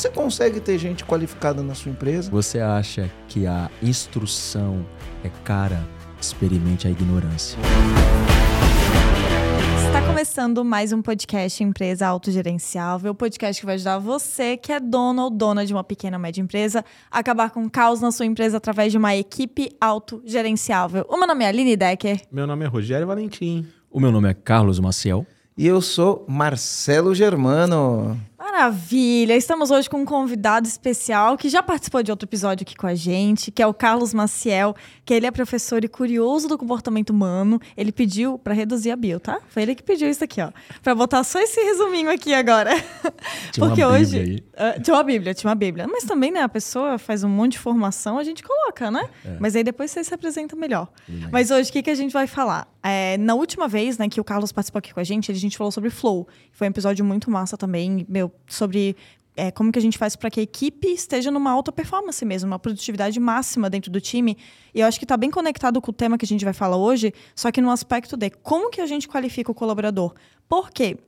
você consegue ter gente qualificada na sua empresa? Você acha que a instrução é cara? Experimente a ignorância. Está começando mais um podcast Empresa Autogerenciável, o podcast que vai ajudar você, que é dono ou dona de uma pequena ou média empresa, a acabar com o caos na sua empresa através de uma equipe autogerenciável. O meu nome é Aline Decker. Meu nome é Rogério Valentim. O meu nome é Carlos Maciel. E eu sou Marcelo Germano. Maravilha! Estamos hoje com um convidado especial que já participou de outro episódio aqui com a gente, que é o Carlos Maciel, que ele é professor e curioso do comportamento humano. Ele pediu para reduzir a bio, tá? Foi ele que pediu isso aqui, ó. Para botar só esse resuminho aqui agora. Tinha Porque uma hoje Bíblia Uh, tinha uma Bíblia, tinha uma Bíblia. Mas também, né, a pessoa faz um monte de formação, a gente coloca, né? É. Mas aí depois você se apresenta melhor. Bem. Mas hoje, o que, que a gente vai falar? É, na última vez, né, que o Carlos participou aqui com a gente, a gente falou sobre flow. Foi um episódio muito massa também, meu, sobre é, como que a gente faz para que a equipe esteja numa alta performance mesmo, uma produtividade máxima dentro do time. E eu acho que está bem conectado com o tema que a gente vai falar hoje, só que no aspecto de como que a gente qualifica o colaborador. Por quê?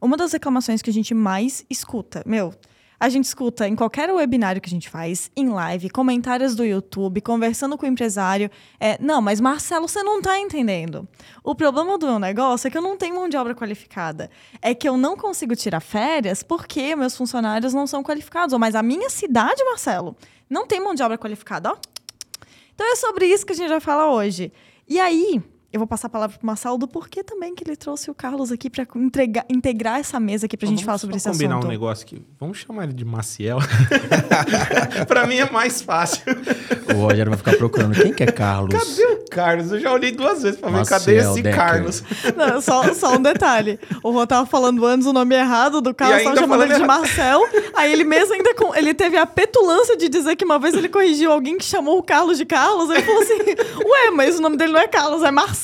Uma das reclamações que a gente mais escuta, meu, a gente escuta em qualquer webinário que a gente faz, em live, comentários do YouTube, conversando com o empresário. É, não, mas Marcelo, você não está entendendo. O problema do meu negócio é que eu não tenho mão de obra qualificada. É que eu não consigo tirar férias porque meus funcionários não são qualificados. Mas a minha cidade, Marcelo, não tem mão de obra qualificada, ó. Então é sobre isso que a gente vai falar hoje. E aí, eu vou passar a palavra para o Marcelo do porquê também que ele trouxe o Carlos aqui para integrar essa mesa aqui para a gente Vamos falar sobre só esse combinar assunto. um negócio aqui. Vamos chamar ele de Maciel. pra mim é mais fácil. O Rogério vai ficar procurando quem que é Carlos. Cadê o Carlos? Eu já olhei duas vezes pra ver cadê esse Decker. Carlos. Não, só, só um detalhe. O Rô tava falando antes o nome errado do Carlos, tava chamando ele de Marcel. Aí ele mesmo ainda com, ele teve a petulância de dizer que uma vez ele corrigiu alguém que chamou o Carlos de Carlos. Ele falou assim: Ué, mas o nome dele não é Carlos, é Marcel,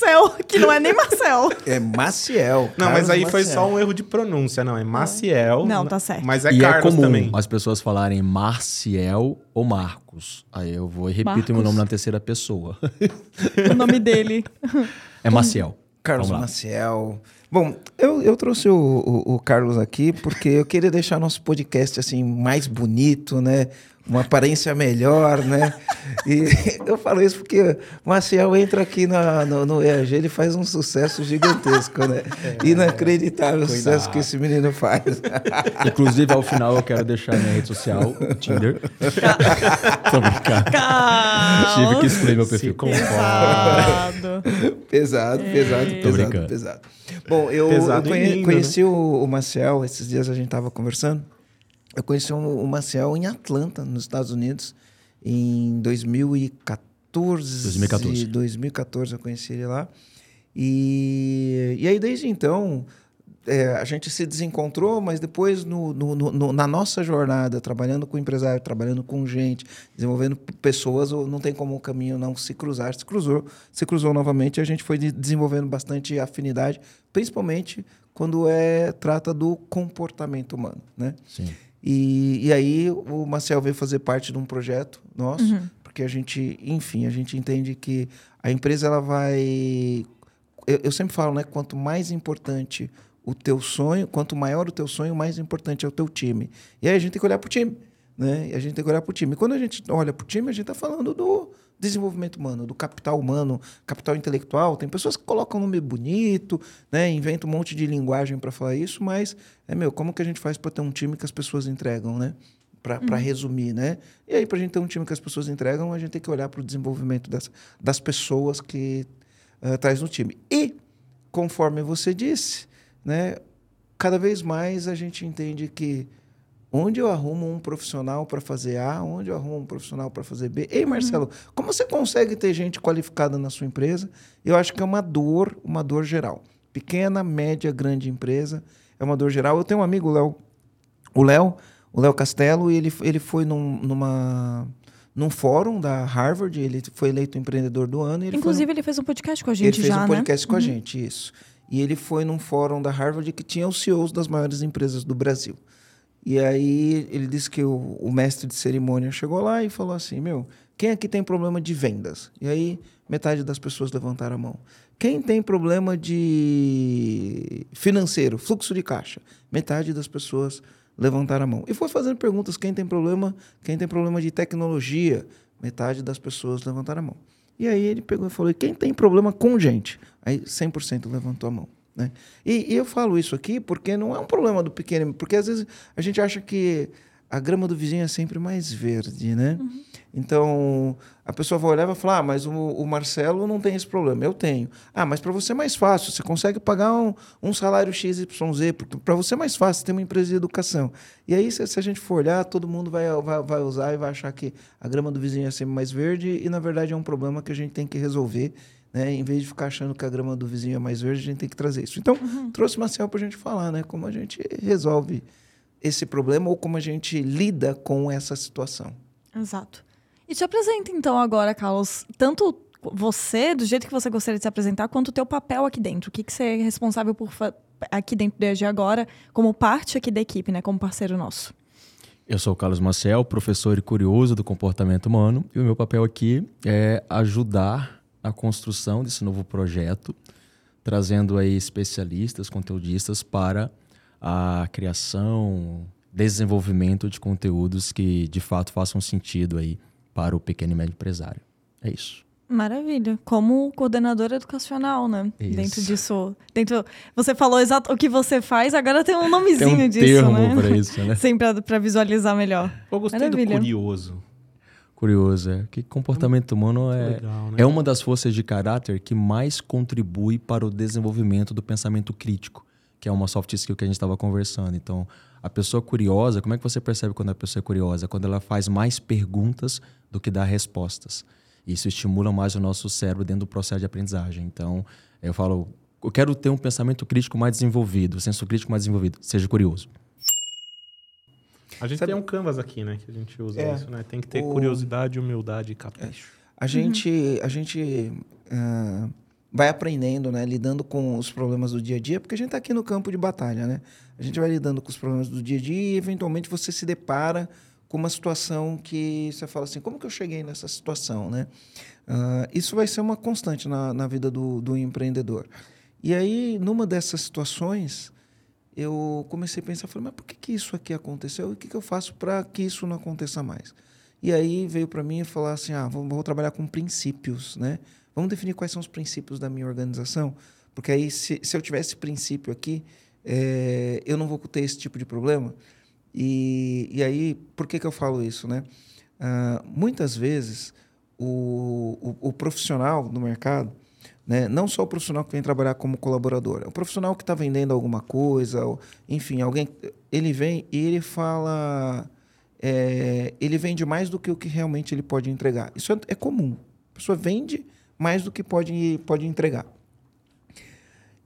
que não é nem Marcel. É Maciel. Não, Carlos mas aí foi Maciel. só um erro de pronúncia, não. É Maciel. Não, tá certo. Mas é e Carlos é comum também. as pessoas falarem Marciel ou Marcos. Aí eu vou e repito Marcos. meu nome na terceira pessoa. O nome dele. É Maciel. Carlos. Maciel. Bom, eu, eu trouxe o, o- o Carlos aqui porque eu queria deixar nosso podcast assim mais bonito, né? Uma aparência melhor, né? E eu falo isso porque o Maciel entra aqui na- no, no EAG, ele faz um sucesso gigantesco, né? Inacreditável o sucesso que esse menino faz. Inclusive, ao final, eu quero deixar minha rede social, o Tinder. Tô brincando. Tive que excluir meu perfil. Pesado. Pesado, pesado, Tô pesado, brincando. pesado. Bom, eu, Pesado eu conhe- lindo, conheci o, o Maciel, esses dias a gente estava conversando. Eu conheci o, Maciel em Atlanta, nos Estados Unidos, em 2014. 2014. 2014 eu conheci ele lá. E, e aí, desde então, é, a gente se desencontrou, mas depois, no, no- no- na nossa jornada, trabalhando com empresário, trabalhando com gente, desenvolvendo pessoas, não tem como o caminho não se cruzar. Se cruzou, se cruzou novamente, e a gente foi de- desenvolvendo bastante afinidade, principalmente quando é trata do comportamento humano, né? Sim. E, e aí o Marcel veio fazer parte de um projeto nosso, porque a gente, enfim, a gente entende que a empresa ela vai. Eu, eu sempre falo, né? Quanto mais importante o teu sonho, quanto maior o teu sonho, mais importante é o teu time. E aí a gente tem que olhar para o time, né? E a gente tem que olhar para o time. E quando a gente olha para o time, a gente está falando do desenvolvimento humano, do capital humano, capital intelectual. Tem pessoas que colocam um nome bonito, né? Inventam um monte de linguagem para falar isso, mas é meu, como que a gente faz para ter um time que as pessoas entregam, né? Para resumir, né? E aí, para a gente ter um time que as pessoas entregam, a gente tem que olhar para o desenvolvimento das, das pessoas que uh, traz no time. E, conforme você disse, né? Cada vez mais a gente entende que onde eu arrumo um profissional para fazer A, onde eu arrumo um profissional para fazer B. Ei, Marcelo, como você consegue ter gente qualificada na sua empresa? Eu acho que é uma dor, uma dor geral. Pequena, média, grande empresa, é uma dor geral. Eu tenho um amigo, o Léo, o Léo, o Léo Castelo, e ele, ele foi num, numa, num fórum da Harvard, ele foi eleito empreendedor do ano. Ele Inclusive, ele fez um podcast com a ele gente fez já, um podcast né? com a gente, isso. E ele foi num fórum da Harvard que tinha os CEOs das maiores empresas do Brasil. E aí ele disse que o, o mestre de cerimônia chegou lá e falou assim: Meu, quem aqui tem problema de vendas? E aí metade das pessoas levantaram a mão. Quem tem problema de financeiro, fluxo de caixa? Metade das pessoas levantaram a mão. E foi fazendo perguntas: quem tem problema, quem tem problema de tecnologia? Metade das pessoas levantaram a mão. E aí ele pegou e falou: quem tem problema com gente? Aí 100% levantou a mão. Né? E, e, eu falo isso aqui porque não é um problema do pequeno, porque às vezes a gente acha que a grama do vizinho é sempre mais verde, né? Uhum. Então, a pessoa vai olhar e vai falar: ah, mas o, o Marcelo não tem esse problema. Eu tenho. Ah, mas para você é mais fácil. Você consegue pagar um, um salário XYZ. Para você é mais fácil, você tem uma empresa de educação. E aí, se, se, a gente for olhar, todo mundo vai, vai, vai usar e vai achar que a grama do vizinho é sempre mais verde. E, na verdade, é um problema que a gente tem que resolver. Né? Em vez de ficar achando que a grama do vizinho é mais verde, a gente tem que trazer isso. Então, uhum. trouxe Marcelo para a gente falar né? como a gente resolve esse problema ou como a gente lida com essa situação. Exato. E te apresenta então agora, Carlos, tanto você, do jeito que você gostaria de se apresentar, quanto o teu papel aqui dentro. O que, que você é responsável por aqui dentro EAG agora, como parte aqui da equipe, né, como parceiro nosso. Eu sou o Carlos Marcel, professor e curioso do comportamento humano, e o meu papel aqui é ajudar a construção desse novo projeto, trazendo aí especialistas, conteudistas para a criação, desenvolvimento de conteúdos que de fato façam sentido aí para o pequeno e médio empresário. É isso. Maravilha. Como coordenadora educacional, né? Isso. Dentro disso. Dentro, você falou exato o que você faz, agora tem um nomezinho tem um disso, termo né? Pra isso, né? Sempre para visualizar melhor. Eu gostei Maravilha. do curioso. Curioso, é. Que comportamento humano é, legal, né? é uma das forças de caráter que mais contribui para o desenvolvimento do pensamento crítico que é uma soft skill que a gente estava conversando. Então, a pessoa curiosa, como é que você percebe quando a pessoa é curiosa? Quando ela faz mais perguntas do que dá respostas. Isso estimula mais o nosso cérebro dentro do processo de aprendizagem. Então, eu falo, eu quero ter um pensamento crítico mais desenvolvido, senso crítico mais desenvolvido. Seja curioso. A gente Sabe, tem um canvas aqui, né? Que a gente usa é, isso, né? Tem que ter o... curiosidade, humildade e capricho. É. A gente, uhum. a gente uh, vai aprendendo, né? Lidando com os problemas do dia a dia, porque a gente está aqui no campo de batalha, né? A gente vai lidando com os problemas do dia a dia e, eventualmente, você se depara com uma situação que você fala assim, como que eu cheguei nessa situação, né? Uh, isso vai ser uma constante na, na vida do, do empreendedor. E aí, numa dessas situações, eu comecei a pensar, falei, mas por que, que isso aqui aconteceu? O que, que eu faço para que isso não aconteça mais? E aí veio para mim e falar assim, ah, vou, vou trabalhar com princípios, né? Vamos definir quais são os princípios da minha organização, porque aí, se, se eu tivesse princípio aqui, é, eu não vou ter esse tipo de problema. E, e aí, por que, que eu falo isso? Né? Ah, muitas vezes, o, o, o profissional do mercado, né? não só o profissional que vem trabalhar como colaborador, é o profissional que está vendendo alguma coisa, ou, enfim, alguém, ele vem e ele fala, é, ele vende mais do que o que realmente ele pode entregar. Isso é, é comum. A pessoa vende mais do que pode, pode entregar.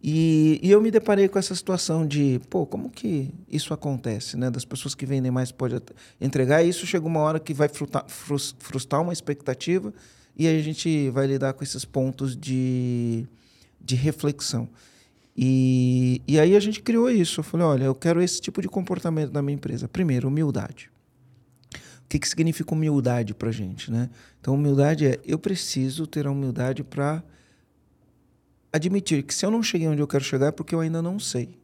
E, e, eu me deparei com essa situação de, pô, como que isso acontece, né? Das pessoas que vendem mais pode entregar, e isso chega uma hora que vai frustrar, frustrar uma expectativa, e aí a gente vai lidar com esses pontos de, de reflexão. E, e aí a gente criou isso. Eu falei, olha, eu quero esse tipo de comportamento da minha empresa. Primeiro, humildade que, que significa humildade para a gente, né? Então, humildade é eu preciso ter a humildade para admitir que se eu não cheguei onde eu quero chegar é porque eu ainda não sei,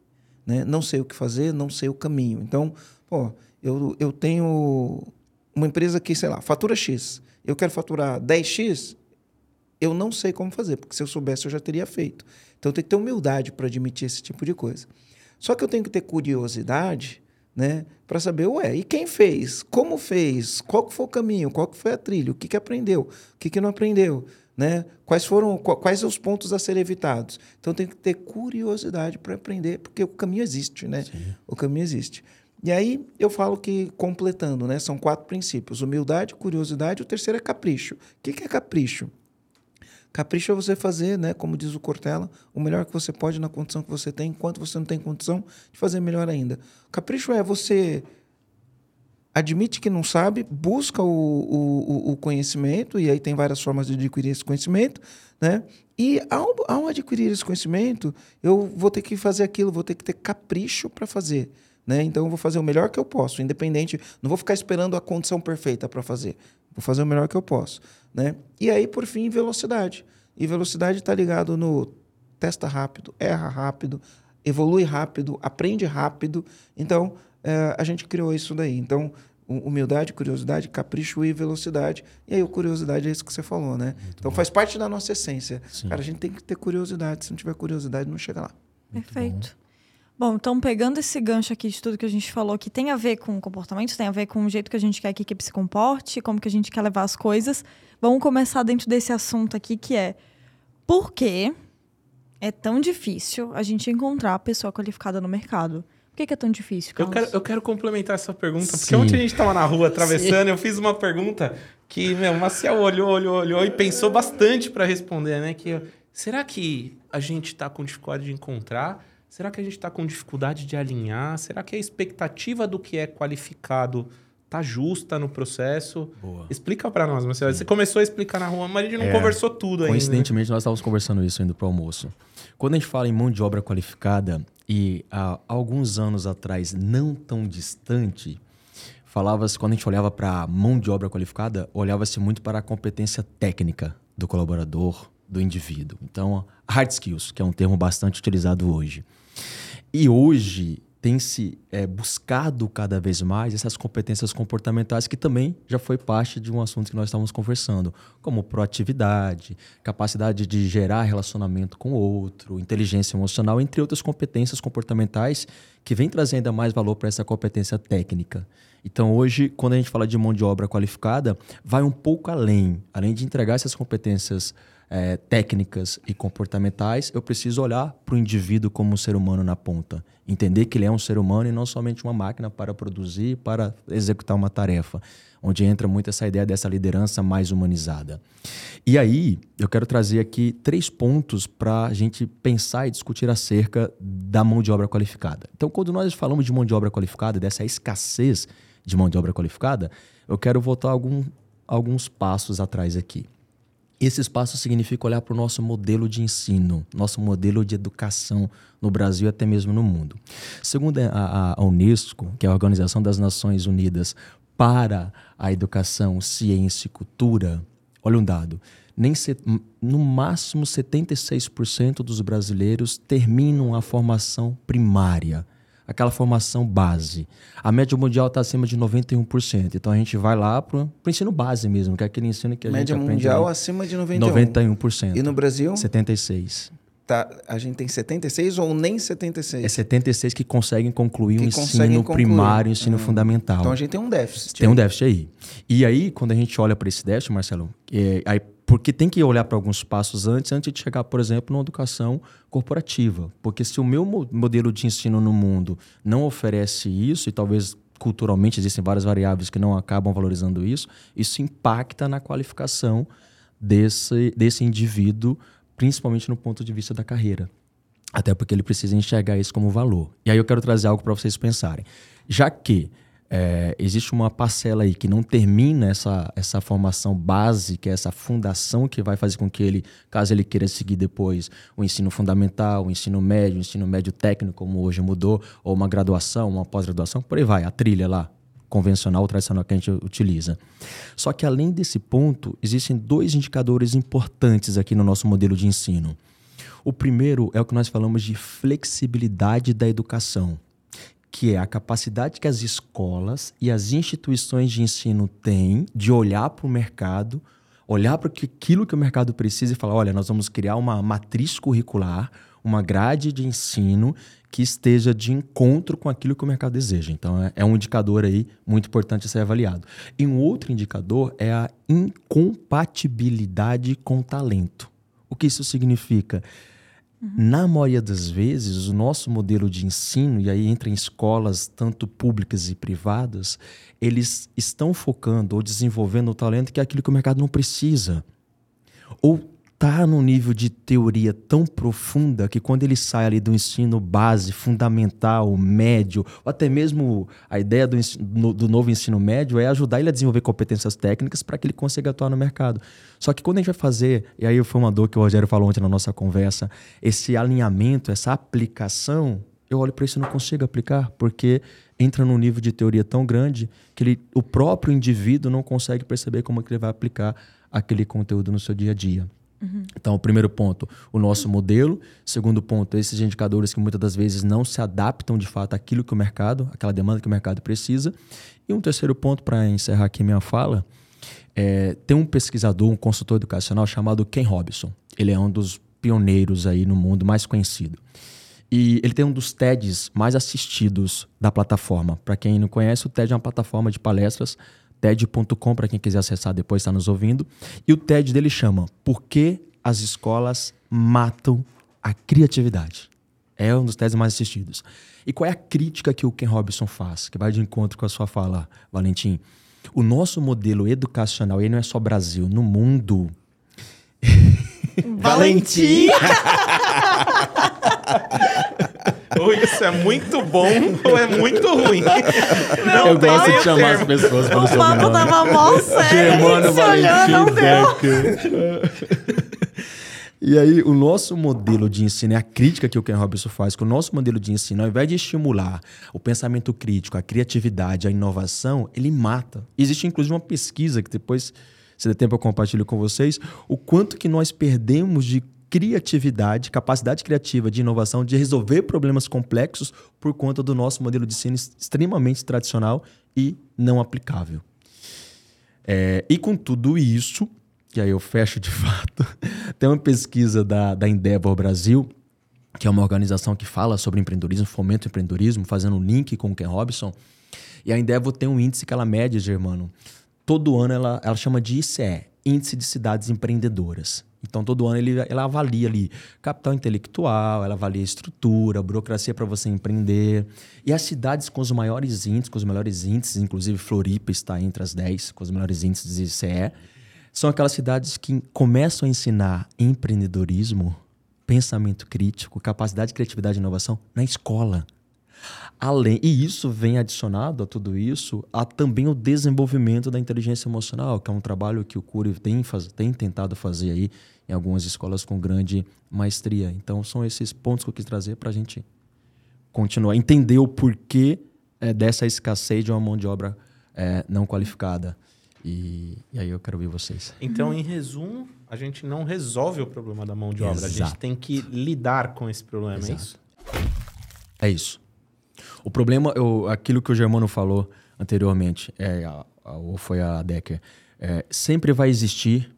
né? Não sei o que fazer, não sei o caminho. Então, pô, eu, eu tenho uma empresa que, sei lá, fatura X. Eu quero faturar 10X, eu não sei como fazer, porque se eu soubesse eu já teria feito. Então, tenho que ter humildade para admitir esse tipo de coisa. Só que eu tenho que ter curiosidade né? Para saber, ué, e quem fez? Como fez? Qual foi o caminho? Qual que foi a trilha? O que, que aprendeu? O que, que não aprendeu? Né? Quais foram quais os pontos a serem evitados? Então tem que ter curiosidade para aprender, porque o caminho existe, né? Sim. O caminho existe. E aí eu falo que completando, né? São quatro princípios: humildade, curiosidade, o terceiro é capricho. O que, que é capricho? Capricho é você fazer, né, como diz o Cortella, o melhor que você pode na condição que você tem, enquanto você não tem condição de fazer melhor ainda. Capricho é você admite que não sabe, busca o, o, o, conhecimento, e aí tem várias formas de adquirir esse conhecimento, né? E ao, ao adquirir esse conhecimento, eu vou ter que fazer aquilo, vou ter que ter capricho para fazer. Né? Então eu vou fazer o melhor que eu posso, independente, não vou ficar esperando a condição perfeita para fazer. Vou fazer o melhor que eu posso. Né? E aí, por fim, velocidade. E velocidade está ligado no testa rápido, erra rápido, evolui rápido, aprende rápido. Então, é, a gente criou isso daí. Então, humildade, curiosidade, capricho e velocidade. E aí, a curiosidade é isso que você falou, né? Muito então, bom. faz parte da nossa essência. Sim. Cara, a gente tem que ter curiosidade. Se não tiver curiosidade, não chega lá. Perfeito. Bom. Bom, então, pegando esse gancho aqui de tudo que a gente falou, que tem a ver com comportamento, tem a ver com o jeito que a gente quer que a equipe se comporte, como que a gente quer levar as coisas, vamos começar dentro desse assunto aqui, que é por que é tão difícil a gente encontrar a pessoa qualificada no mercado? Por que, que é tão difícil, Carlos? Eu quero, eu quero complementar essa pergunta, porque Sim. ontem a gente estava na rua atravessando, Sim. eu fiz uma pergunta que, meu, o Maciel olhou, olhou, olhou e pensou bastante para responder, né? Que será que a gente está com dificuldade de encontrar? Será que a gente está com dificuldade de alinhar? Será que a expectativa do que é qualificado tá justa no processo? Boa. Explica para nós, Marcelo. Você começou a explicar na rua, mas a gente não é, conversou tudo ainda. Coincidentemente, nós estávamos conversando isso indo para o almoço. Quando a gente fala em mão de obra qualificada, e há alguns anos atrás, não tão distante, falava-se, quando a gente olhava para a mão de obra qualificada, olhava-se muito para a competência técnica do colaborador, do indivíduo. Então, hard skills, que é um termo bastante utilizado hoje. E hoje tem se é, buscado cada vez mais essas competências comportamentais que também já foi parte de um assunto que nós estávamos conversando, como proatividade, capacidade de gerar relacionamento com o outro, inteligência emocional, entre outras competências comportamentais que vem trazendo ainda mais valor para essa competência técnica. Então, hoje, quando a gente fala de mão de obra qualificada, vai um pouco além. Além de entregar essas competências é, técnicas e comportamentais, eu preciso olhar para o indivíduo como um ser humano na ponta. Entender que ele é um ser humano e não somente uma máquina para produzir, para executar uma tarefa. Onde entra muito essa ideia dessa liderança mais humanizada. E aí, eu quero trazer aqui três pontos para a gente pensar e discutir acerca da mão de obra qualificada. Então, quando nós falamos de mão de obra qualificada, dessa escassez de mão de obra qualificada, eu quero voltar algum, alguns passos atrás aqui. Esse espaço significa olhar para o nosso modelo de ensino, nosso modelo de educação no Brasil e até mesmo no mundo. Segundo a, a Unesco, que é a Organização das Nações Unidas para a Educação, Ciência e Cultura, olha um dado: nem se, no máximo 76% dos brasileiros terminam a formação primária aquela formação base. A média mundial está acima de 91%. Então a gente vai lá para o ensino base mesmo, que é aquele ensino que a média gente aprende. Média mundial acima de 91%. 91%. E no Brasil? 76%. Tá, a gente tem 76 ou nem 76? É 76 que conseguem concluir que o ensino concluir. primário, o ensino hum. fundamental. Então a gente tem um déficit. Tem aí. um déficit aí. E aí, quando a gente olha para esse déficit, Marcelo, é, aí porque tem que olhar para alguns passos antes, antes de chegar, por exemplo, numa educação corporativa. Porque se o meu modelo de ensino no mundo não oferece isso, e talvez culturalmente existem várias variáveis que não acabam valorizando isso, isso impacta na qualificação desse, desse indivíduo, principalmente no ponto de vista da carreira. Até porque ele precisa enxergar isso como valor. E aí eu quero trazer algo para vocês pensarem. Já que é, existe uma parcela aí que não termina essa, essa formação básica, essa fundação que vai fazer com que ele, caso ele queira seguir depois o ensino fundamental, o ensino médio, o ensino médio técnico, como hoje mudou, ou uma graduação, uma pós-graduação, por aí vai, a trilha lá, convencional, tradicional que a gente utiliza. Só que além desse ponto, existem dois indicadores importantes aqui no nosso modelo de ensino. O primeiro é o que nós falamos de flexibilidade da educação que é a capacidade que as escolas e as instituições de ensino têm de olhar para o mercado, olhar para aquilo que o mercado precisa e falar: olha, nós vamos criar uma matriz curricular, uma grade de ensino que esteja de encontro com aquilo que o mercado deseja. Então, é, é um indicador aí muito importante a ser avaliado. E um outro indicador é a incompatibilidade com talento. O que isso significa? Uhum. Na maioria das vezes, o nosso modelo de ensino, e aí entra em escolas tanto públicas e privadas, eles estão focando ou desenvolvendo o talento que é aquilo que o mercado não precisa. Ou está num nível de teoria tão profunda que quando ele sai ali do ensino base, fundamental, médio, ou até mesmo a ideia do, ensino, do novo ensino médio é ajudar ele a desenvolver competências técnicas para que ele consiga atuar no mercado. Só que quando a gente vai fazer, e aí foi uma dor que o Rogério falou ontem na nossa conversa, esse alinhamento, essa aplicação, eu olho para isso e não consigo aplicar, porque entra num nível de teoria tão grande que ele, o próprio indivíduo não consegue perceber como é que ele vai aplicar aquele conteúdo no seu dia a dia. Uhum. Então, o primeiro ponto, o nosso modelo. Segundo ponto, esses indicadores que muitas das vezes não se adaptam de fato àquilo que o mercado, aquela demanda que o mercado precisa. E um terceiro ponto, para encerrar aqui minha fala, é, tem um pesquisador, um consultor educacional chamado Ken Robinson. Ele é um dos pioneiros aí no mundo mais conhecido. E ele tem um dos TEDs mais assistidos da plataforma. Para quem não conhece, o TED é uma plataforma de palestras TED.com, para quem quiser acessar depois, está nos ouvindo. E o TED dele chama Por que as escolas matam a criatividade? É um dos TEDs mais assistidos. E qual é a crítica que o Ken Robinson faz, que vai de encontro com a sua fala, Valentim? O nosso modelo educacional, e não é só Brasil, no mundo. Valentim! ou isso é muito bom ou é muito ruim. Não eu gosto de chamar termo. as pessoas pelo seu nome. O papo tava mó sério. Germano Valentim não E aí, o nosso modelo de ensino, é a crítica que o Ken Robinson faz, que o nosso modelo de ensino, ao invés de estimular o pensamento crítico, a criatividade, a inovação, ele mata. Existe, inclusive, uma pesquisa que depois, se der tempo, eu compartilho com vocês, o quanto que nós perdemos de criatividade, capacidade criativa de inovação, de resolver problemas complexos por conta do nosso modelo de ensino extremamente tradicional e não aplicável. É, e com tudo isso, que aí eu fecho de fato, tem uma pesquisa da, da Endeavor Brasil, que é uma organização que fala sobre empreendedorismo, fomenta o empreendedorismo, fazendo um link com o Ken Robson. E a Endeavor tem um índice que ela mede, Germano. Todo ano ela, ela chama de ICE, Índice de Cidades Empreendedoras. Então, todo ano ele, ela avalia ali capital intelectual, ela avalia estrutura, burocracia para você empreender. E as cidades com os maiores índices, com os melhores índices, inclusive Floripa está entre as 10 com os melhores índices de ICE, são aquelas cidades que começam a ensinar empreendedorismo, pensamento crítico, capacidade de criatividade e inovação na escola. Além, e isso vem adicionado a tudo isso, a também o desenvolvimento da inteligência emocional, que é um trabalho que o Cury tem, faz, tem tentado fazer aí em algumas escolas com grande maestria. Então, são esses pontos que eu quis trazer para a gente continuar, entender o porquê é, dessa escassez de uma mão de obra é, não qualificada. E, e, aí eu quero ouvir vocês. Então, em resumo, a gente não resolve o problema da mão de obra, Exato. a gente tem que lidar com esse problema, é Exato. é isso? É isso. O problema, eu, aquilo que o Germano falou anteriormente, é, a, a, ou foi a Decker, é, sempre vai existir,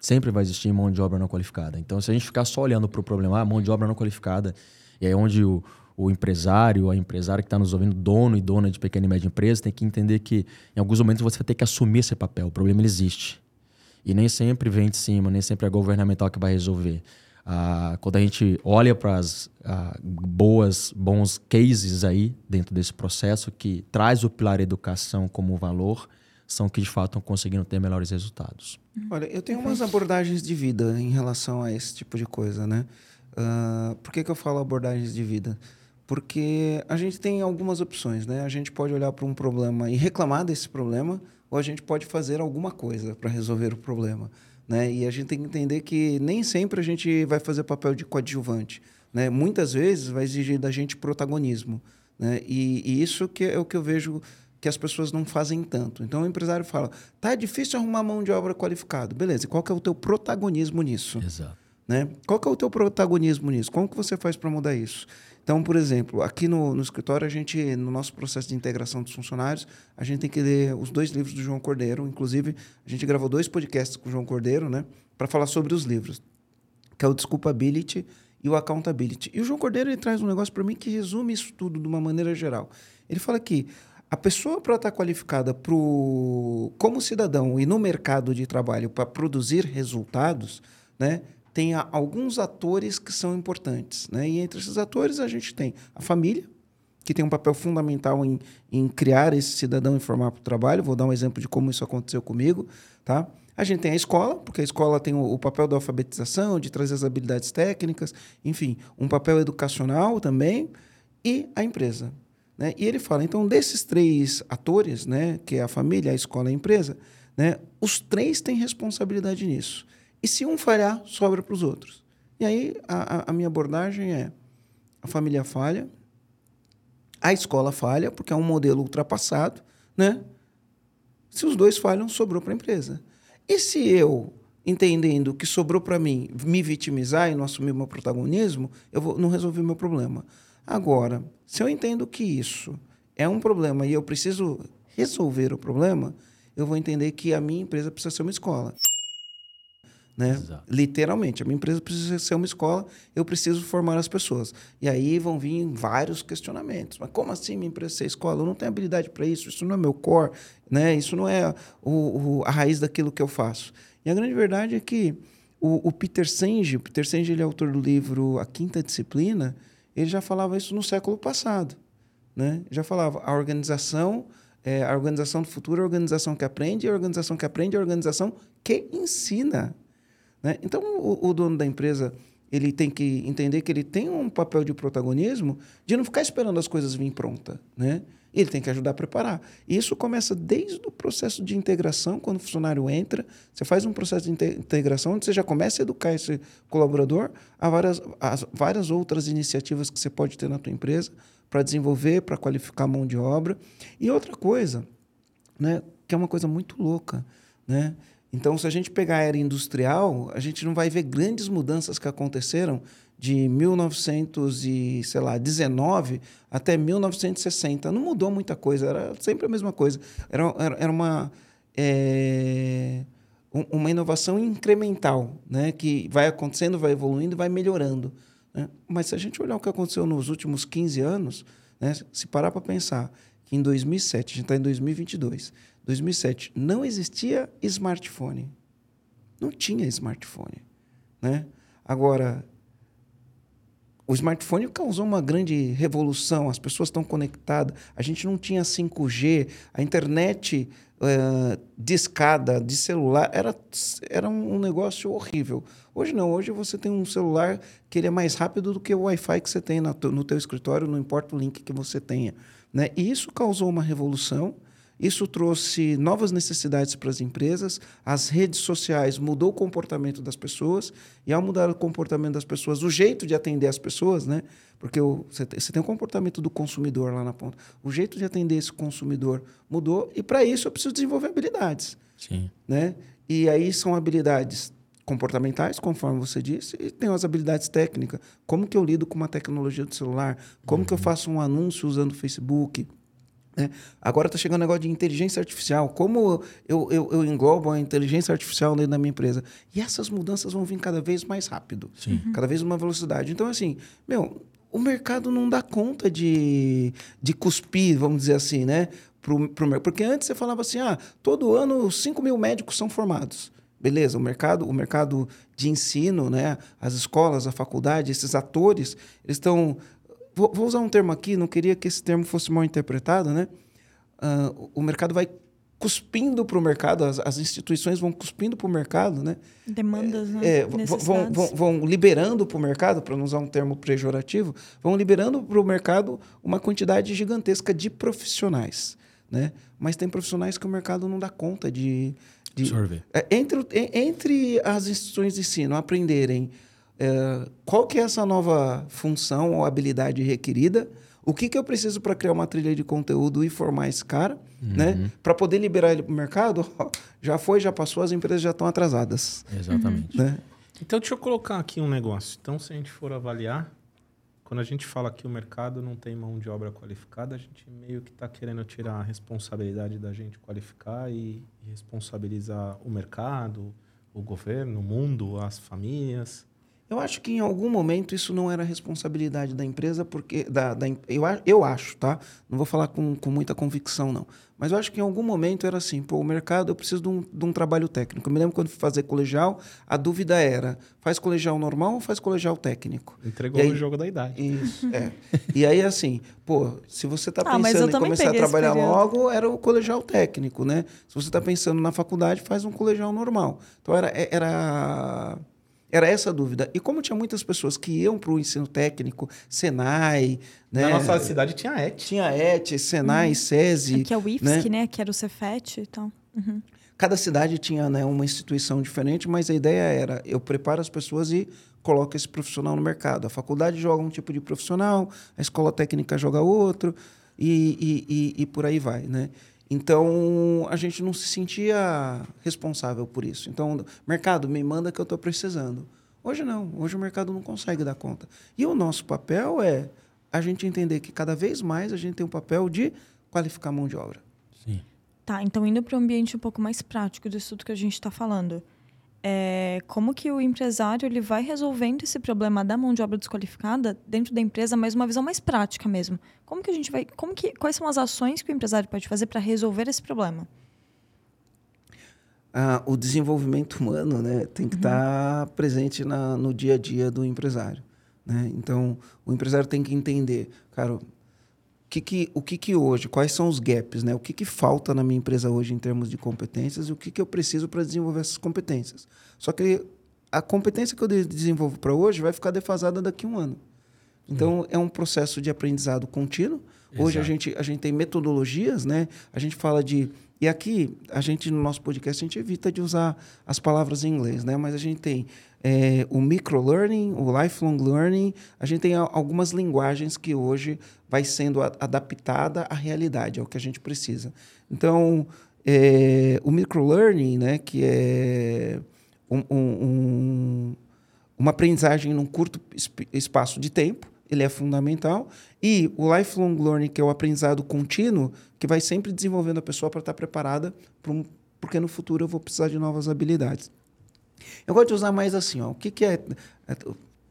sempre vai existir mão de obra não qualificada. Então, se a gente ficar só olhando para o problema, ah, mão de obra não qualificada, e aí onde o, o empresário, a empresária que está nos ouvindo, dono e dona de pequena e média empresa, tem que entender que em alguns momentos você vai ter que assumir esse papel. O problema existe. E nem sempre vem de cima, nem sempre é governamental que vai resolver. Ah, quando a gente olha para as ah, boas bons cases aí dentro desse processo que traz o pilar educação como valor, são que de fato estão conseguindo ter melhores resultados. Olha, eu tenho umas abordagens de vida em relação a esse tipo de coisa, né? Uh, por que, que eu falo abordagens de vida? Porque a gente tem algumas opções, né? A gente pode olhar para um problema e reclamar desse problema, ou a gente pode fazer alguma coisa para resolver o problema. Né? E a gente tem que entender que nem sempre a gente vai fazer papel de coadjuvante. Né? Muitas vezes vai exigir da gente protagonismo. Né? E, e, isso que é o que eu vejo que as pessoas não fazem tanto. Então o empresário fala: tá difícil arrumar mão de obra qualificada. Beleza, e qual que é o teu protagonismo nisso? Exato. Né? Qual que é o teu protagonismo nisso? Como que você faz para mudar isso? Então, por exemplo, aqui no, no escritório, a gente, no nosso processo de integração dos funcionários, a gente tem que ler os dois livros do João Cordeiro. Inclusive, a gente gravou dois podcasts com o João Cordeiro, né, para falar sobre os livros, que é o Desculpability e o Accountability. E o João Cordeiro ele traz um negócio para mim que resume isso tudo de uma maneira geral. Ele fala que a pessoa para estar qualificada pro, como cidadão e no mercado de trabalho para produzir resultados, né, tem alguns atores que são importantes. Né? E entre esses atores, a gente tem a família, que tem um papel fundamental em, em criar esse cidadão e formar para o trabalho. Vou dar um exemplo de como isso aconteceu comigo. Tá? A gente tem a escola, porque a escola tem o, o papel da alfabetização, de trazer as habilidades técnicas, enfim, um papel educacional também, e a empresa. Né? E ele fala, então, desses três atores, né, que é a família, a escola e a empresa, né, os três têm responsabilidade nisso. E se um falhar, sobra para os outros. E aí a, a, minha abordagem é: a família falha, a escola falha, porque é um modelo ultrapassado, né? Se os dois falham, sobrou para a empresa. E se eu entendendo que sobrou para mim me vitimizar e não assumir meu protagonismo, eu vou, não resolvi meu problema. Agora, se eu entendo que isso é um problema e eu preciso resolver o problema, eu vou entender que a minha empresa precisa ser uma escola. Né? Literalmente, a minha empresa precisa ser uma escola, eu preciso formar as pessoas. E aí vão vir vários questionamentos. Mas como assim minha empresa ser escola? Eu não tenho habilidade para isso, isso não é meu core, né? isso não é o, o, a raiz daquilo que eu faço. E a grande verdade é que o, o Peter Senge, o Peter Senge ele é autor do livro A Quinta Disciplina, ele já falava isso no século passado. Né? Já falava, a organização, é, a organização do futuro é a organização que aprende, a organização que aprende é a organização que ensina. Né? Então, o, o, dono da empresa ele tem que entender que ele tem um papel de protagonismo de não ficar esperando as coisas virem pronta, né? Ele tem que ajudar a preparar. Isso começa desde o processo de integração, quando o funcionário entra, você faz um processo de integração onde você já começa a educar esse colaborador a várias, a várias outras iniciativas que você pode ter na tua empresa para desenvolver, para qualificar a mão de obra. E outra coisa, né, que é uma coisa muito louca, né? Então, se a gente pegar a era industrial, a gente não vai ver grandes mudanças que aconteceram de 1919 até 1960. Não mudou muita coisa, era sempre a mesma coisa. Era, era, era uma, é, uma inovação incremental, né? que vai acontecendo, vai evoluindo, vai melhorando. Né? Mas se a gente olhar o que aconteceu nos últimos 15 anos, né? se parar para pensar que em 2007, a gente está em 2022, 2007, não existia smartphone. Não tinha smartphone. Né? Agora, o smartphone causou uma grande revolução, as pessoas estão conectadas, a gente não tinha 5G, a internet uh, de escada, de celular, era, era um negócio horrível. Hoje não, hoje você tem um celular que ele é mais rápido do que o Wi-Fi que você tem no teu escritório, não importa o link que você tenha. Né? E isso causou uma revolução, isso trouxe novas necessidades para as empresas, as redes sociais mudou o comportamento das pessoas, e ao mudar o comportamento das pessoas, o jeito de atender as pessoas, né? porque você, tem o comportamento do consumidor lá na ponta, o jeito de atender esse consumidor mudou, e para isso eu preciso desenvolver habilidades. Sim. Né? E aí são habilidades comportamentais, conforme você disse, e tem as habilidades técnicas. Como que eu lido com uma tecnologia do celular? Como uhum. que eu faço um anúncio usando o Facebook? Né? Agora está chegando o negócio de inteligência artificial. Como eu, eu, eu, englobo a inteligência artificial dentro da minha empresa? E essas mudanças vão vir cada vez mais rápido, uhum. cada vez uma velocidade. Então, assim, meu, o mercado não dá conta de, de cuspir, vamos dizer assim, né? Pro, pro, porque antes você falava assim, ah, todo ano 5 mil médicos são formados. Beleza, o mercado, o mercado de ensino, né? as escolas, a faculdade, esses atores, eles estão Vou, vou, usar um termo aqui, não queria que esse termo fosse mal interpretado, né? Uh, o mercado vai cuspindo para o mercado, as, as, instituições vão cuspindo para o mercado, né? Demandas, né? É, vão, vão, vão, liberando para o mercado, para não usar um termo pejorativo, vão liberando para o mercado uma quantidade gigantesca de profissionais, né? Mas tem profissionais que o mercado não dá conta de... de Absorver. É, entre, entre as instituições de ensino aprenderem é, qual que é essa nova função ou habilidade requerida? O que, que eu preciso para criar uma trilha de conteúdo e formar esse cara? Né? Uhum. Né? Para poder liberar ele para o mercado, já foi, já passou, as empresas já estão atrasadas. Exatamente. Né? Então, deixa eu colocar aqui um negócio. Então, se a gente for avaliar, quando a gente fala que o mercado não tem mão de obra qualificada, a gente meio que está querendo tirar a responsabilidade da gente qualificar e responsabilizar o mercado, o governo, o mundo, as famílias. Eu acho que em algum momento isso não era responsabilidade da empresa, porque. Da, da, eu, eu acho, tá? Não vou falar com, com muita convicção, não. Mas eu acho que em algum momento era assim, pô, o mercado eu preciso de um, de um trabalho técnico. Eu me lembro quando fui fazer colegial, a dúvida era: faz colegial normal ou faz colegial técnico? Entregou aí, o jogo da idade. Isso, é. e aí, assim, pô, se você está ah, pensando em começar a trabalhar logo, era o colegial técnico, né? Se você está pensando na faculdade, faz um colegial normal. Então era. era era essa a dúvida. E como tinha muitas pessoas que iam para o ensino técnico, Senai... Né? Na nossa cidade tinha ET. Tinha ET, Senai, uhum. SESI... Aqui é o IFSC, né? né? Que era o Cefet e então. tal. Uhum. Cada cidade tinha né, uma instituição diferente, mas a ideia era, eu preparo as pessoas e coloco esse profissional no mercado. A faculdade joga um tipo de profissional, a escola técnica joga outro, e, e, e, e por aí vai, né? Então, a gente não se sentia responsável por isso. Então, mercado, me manda que eu estou precisando. Hoje não, hoje o mercado não consegue dar conta. E o nosso papel é a gente entender que cada vez mais a gente tem o papel de qualificar a mão de obra. Sim. Tá, então indo para um ambiente um pouco mais prático disso tudo que a gente está falando. É, como que o empresário ele vai resolvendo esse problema da mão de obra desqualificada dentro da empresa, mas uma visão mais prática mesmo. Como que a gente vai, como que, quais são as ações que o empresário pode fazer para resolver esse problema? Ah, o desenvolvimento humano, né, tem que estar uhum. tá presente na, no dia a dia do empresário, né? Então, o empresário tem que entender, cara, que que, o que, que hoje, quais são os gaps, né? O que, que falta na minha empresa hoje em termos de competências e o que, que eu preciso para desenvolver essas competências. Só que a competência que eu desenvolvo para hoje vai ficar defasada daqui a um ano. Então, hum. é um processo de aprendizado contínuo. Hoje a gente, a gente tem metodologias, né? A gente fala de e aqui, a gente, no nosso podcast, a gente evita de usar as palavras em inglês, né? Mas a gente tem é, o microlearning, o lifelong learning, a gente tem algumas linguagens que hoje vai sendo adaptada à realidade, é o que a gente precisa. Então, é, o microlearning, né, que é um, um, uma aprendizagem num curto espaço de tempo, ele é fundamental. E o lifelong learning, que é o aprendizado contínuo, que vai sempre desenvolvendo a pessoa para estar preparada, um, porque no futuro eu vou precisar de novas habilidades. Eu gosto de usar mais assim, ó, o que, que é, é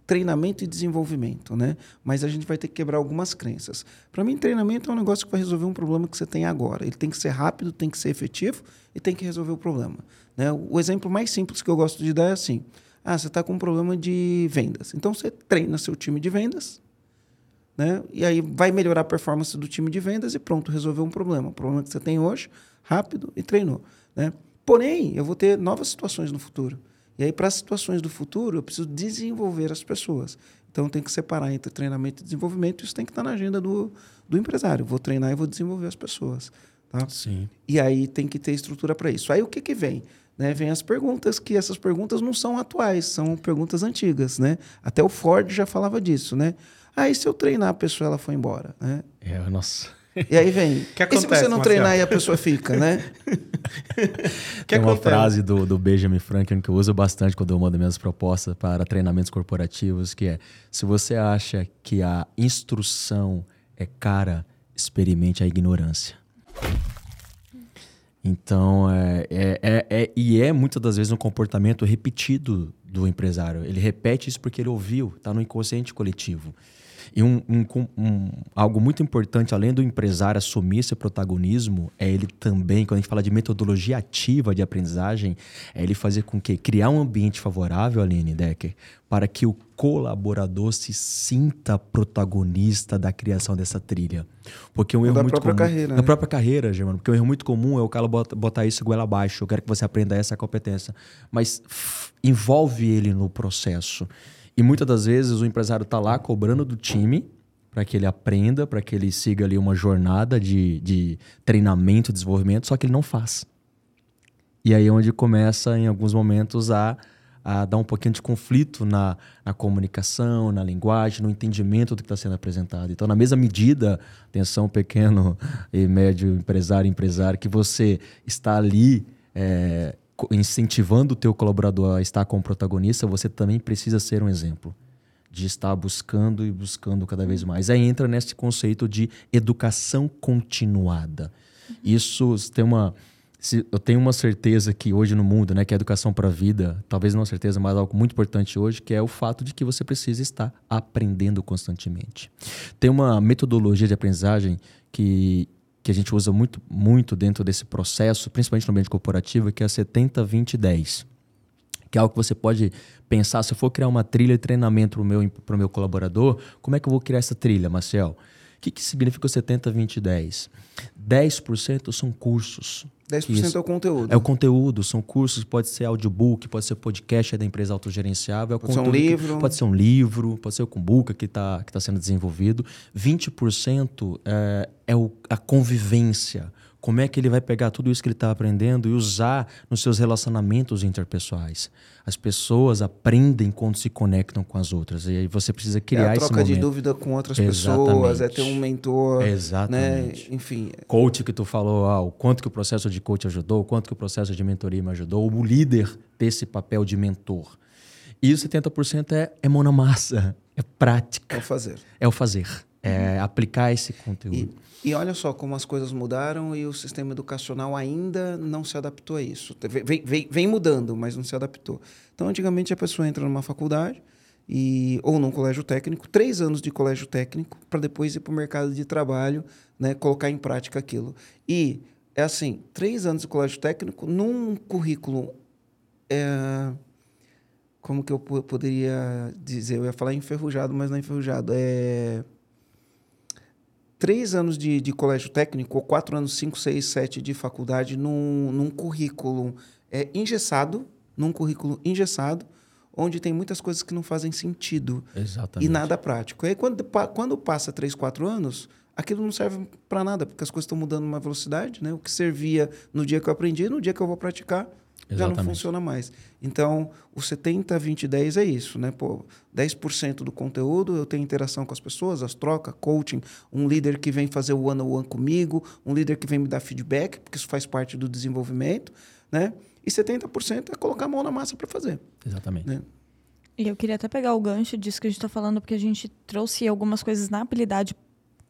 treinamento e desenvolvimento, né? Mas a gente vai ter que quebrar algumas crenças. Para mim, treinamento é um negócio que vai resolver um problema que você tem agora. Ele tem que ser rápido, tem que ser efetivo e tem que resolver o problema. Né? O exemplo mais simples que eu gosto de dar é assim: ah, você está com um problema de vendas. Então você treina seu time de vendas né? E aí vai melhorar a performance do time de vendas e pronto, resolveu um problema. O problema que você tem hoje, rápido e treinou. Né? Porém, eu vou ter novas situações no futuro. E aí, para as situações do futuro, eu preciso desenvolver as pessoas. Então, tem que separar entre treinamento e desenvolvimento. Isso tem que estar na agenda do, do empresário. Vou treinar e vou desenvolver as pessoas. Tá? Sim. E aí tem que ter estrutura para isso. Aí o que, que vem? Né, vem as perguntas, que essas perguntas não são atuais, são perguntas antigas. Né? Até o Ford já falava disso. Né? Aí se eu treinar a pessoa, ela foi embora, né? É, nossa. E aí vem. Que acontece, e se você não Marcelo? treinar e a pessoa fica, né? que Tem uma frase do, do Benjamin Franklin que eu uso bastante quando eu mando minhas propostas para treinamentos corporativos, que é: se você acha que a instrução é cara, experimente a ignorância. Então, é, é, é, é, e é muitas das vezes um comportamento repetido do empresário. Ele repete isso porque ele ouviu, está no inconsciente coletivo. E um, um, um, algo muito importante, além do empresário assumir esse protagonismo, é ele também, quando a gente fala de metodologia ativa de aprendizagem, é ele fazer com que criar um ambiente favorável, Aline Decker, para que o colaborador se sinta protagonista da criação dessa trilha. Porque um erro da muito própria comum, carreira, da né? própria carreira, Germano. Porque um erro muito comum é o cara botar isso goela abaixo. Eu quero que você aprenda essa competência. Mas envolve ele no processo. E muitas das vezes o empresário está lá cobrando do time para que ele aprenda, para que ele siga ali uma jornada de, de treinamento, desenvolvimento, só que ele não faz. E aí é onde começa, em alguns momentos, a, a dar um pouquinho de conflito na, na comunicação, na linguagem, no entendimento do que está sendo apresentado. Então, na mesma medida, atenção, pequeno e médio empresário, empresário, que você está ali é, incentivando o teu colaborador a estar como protagonista, você também precisa ser um exemplo de estar buscando e buscando cada vez mais. Aí entra nesse conceito de educação continuada. Isso tem uma eu tenho uma certeza que hoje no mundo, né, que é a educação para a vida, talvez não uma certeza, mas algo muito importante hoje, que é o fato de que você precisa estar aprendendo constantemente. Tem uma metodologia de aprendizagem que que a gente usa muito, muito dentro desse processo, principalmente no ambiente corporativo, que é a 70, 20, 10. Que é algo que você pode pensar, se eu for criar uma trilha de treinamento para o meu, meu colaborador, como é que eu vou criar essa trilha, Marcel? O que, que significa o 70, 20, 10? 10% são cursos. 10% isso, é o conteúdo. É o conteúdo, são cursos, pode ser audiobook, pode ser podcast da empresa autogerenciável. É pode ser um livro. Que, pode ser um livro, pode ser o Kumbuka que está que tá sendo desenvolvido. 20% é, é o, a convivência como é que ele vai pegar tudo isso que ele está aprendendo e usar nos seus relacionamentos interpessoais. As pessoas aprendem quando se conectam com as outras. E aí você precisa criar. É a troca de dúvida com outras Exatamente. pessoas, é ter um mentor. Né? Exatamente. Né? Enfim. Coach que tu falou, ah, o quanto que o processo de coach ajudou, o quanto que o processo de mentoria me ajudou, o líder ter esse papel de mentor. E os 70% é, é mão na massa, é prática. É o fazer. É o fazer. É aplicar esse conteúdo. E e olha só como as coisas mudaram e o sistema educacional ainda não se adaptou a isso. Vem, vem, vem mudando, mas não se adaptou. Então, antigamente, a pessoa entra numa faculdade e, ou num colégio técnico, três anos de colégio técnico, para depois ir para o mercado de trabalho, né, colocar em prática aquilo. E é assim: três anos de colégio técnico num currículo. É, como que eu poderia dizer? Eu ia falar enferrujado, mas não é enferrujado. É três anos de, de colégio técnico, ou quatro anos, cinco, seis, sete de faculdade num, num currículo é, engessado, num currículo engessado, onde tem muitas coisas que não fazem sentido. Exatamente. E nada prático. E aí, quando, quando passa três, quatro anos, aquilo não serve para nada, porque as coisas estão mudando numa velocidade, né? O que servia no dia que eu aprendi, no dia que eu vou praticar, Exatamente. já não funciona mais. Então, o 70, 20, 10 é isso, né? Pô, 10% do conteúdo eu tenho interação com as pessoas, as trocas, coaching, um líder que vem fazer o one on one comigo, um líder que vem me dar feedback, porque isso faz parte do desenvolvimento, né? E 70% é colocar a mão na massa para fazer. Exatamente. Né? E eu queria até pegar o gancho disso que a gente está falando, porque a gente trouxe algumas coisas na habilidade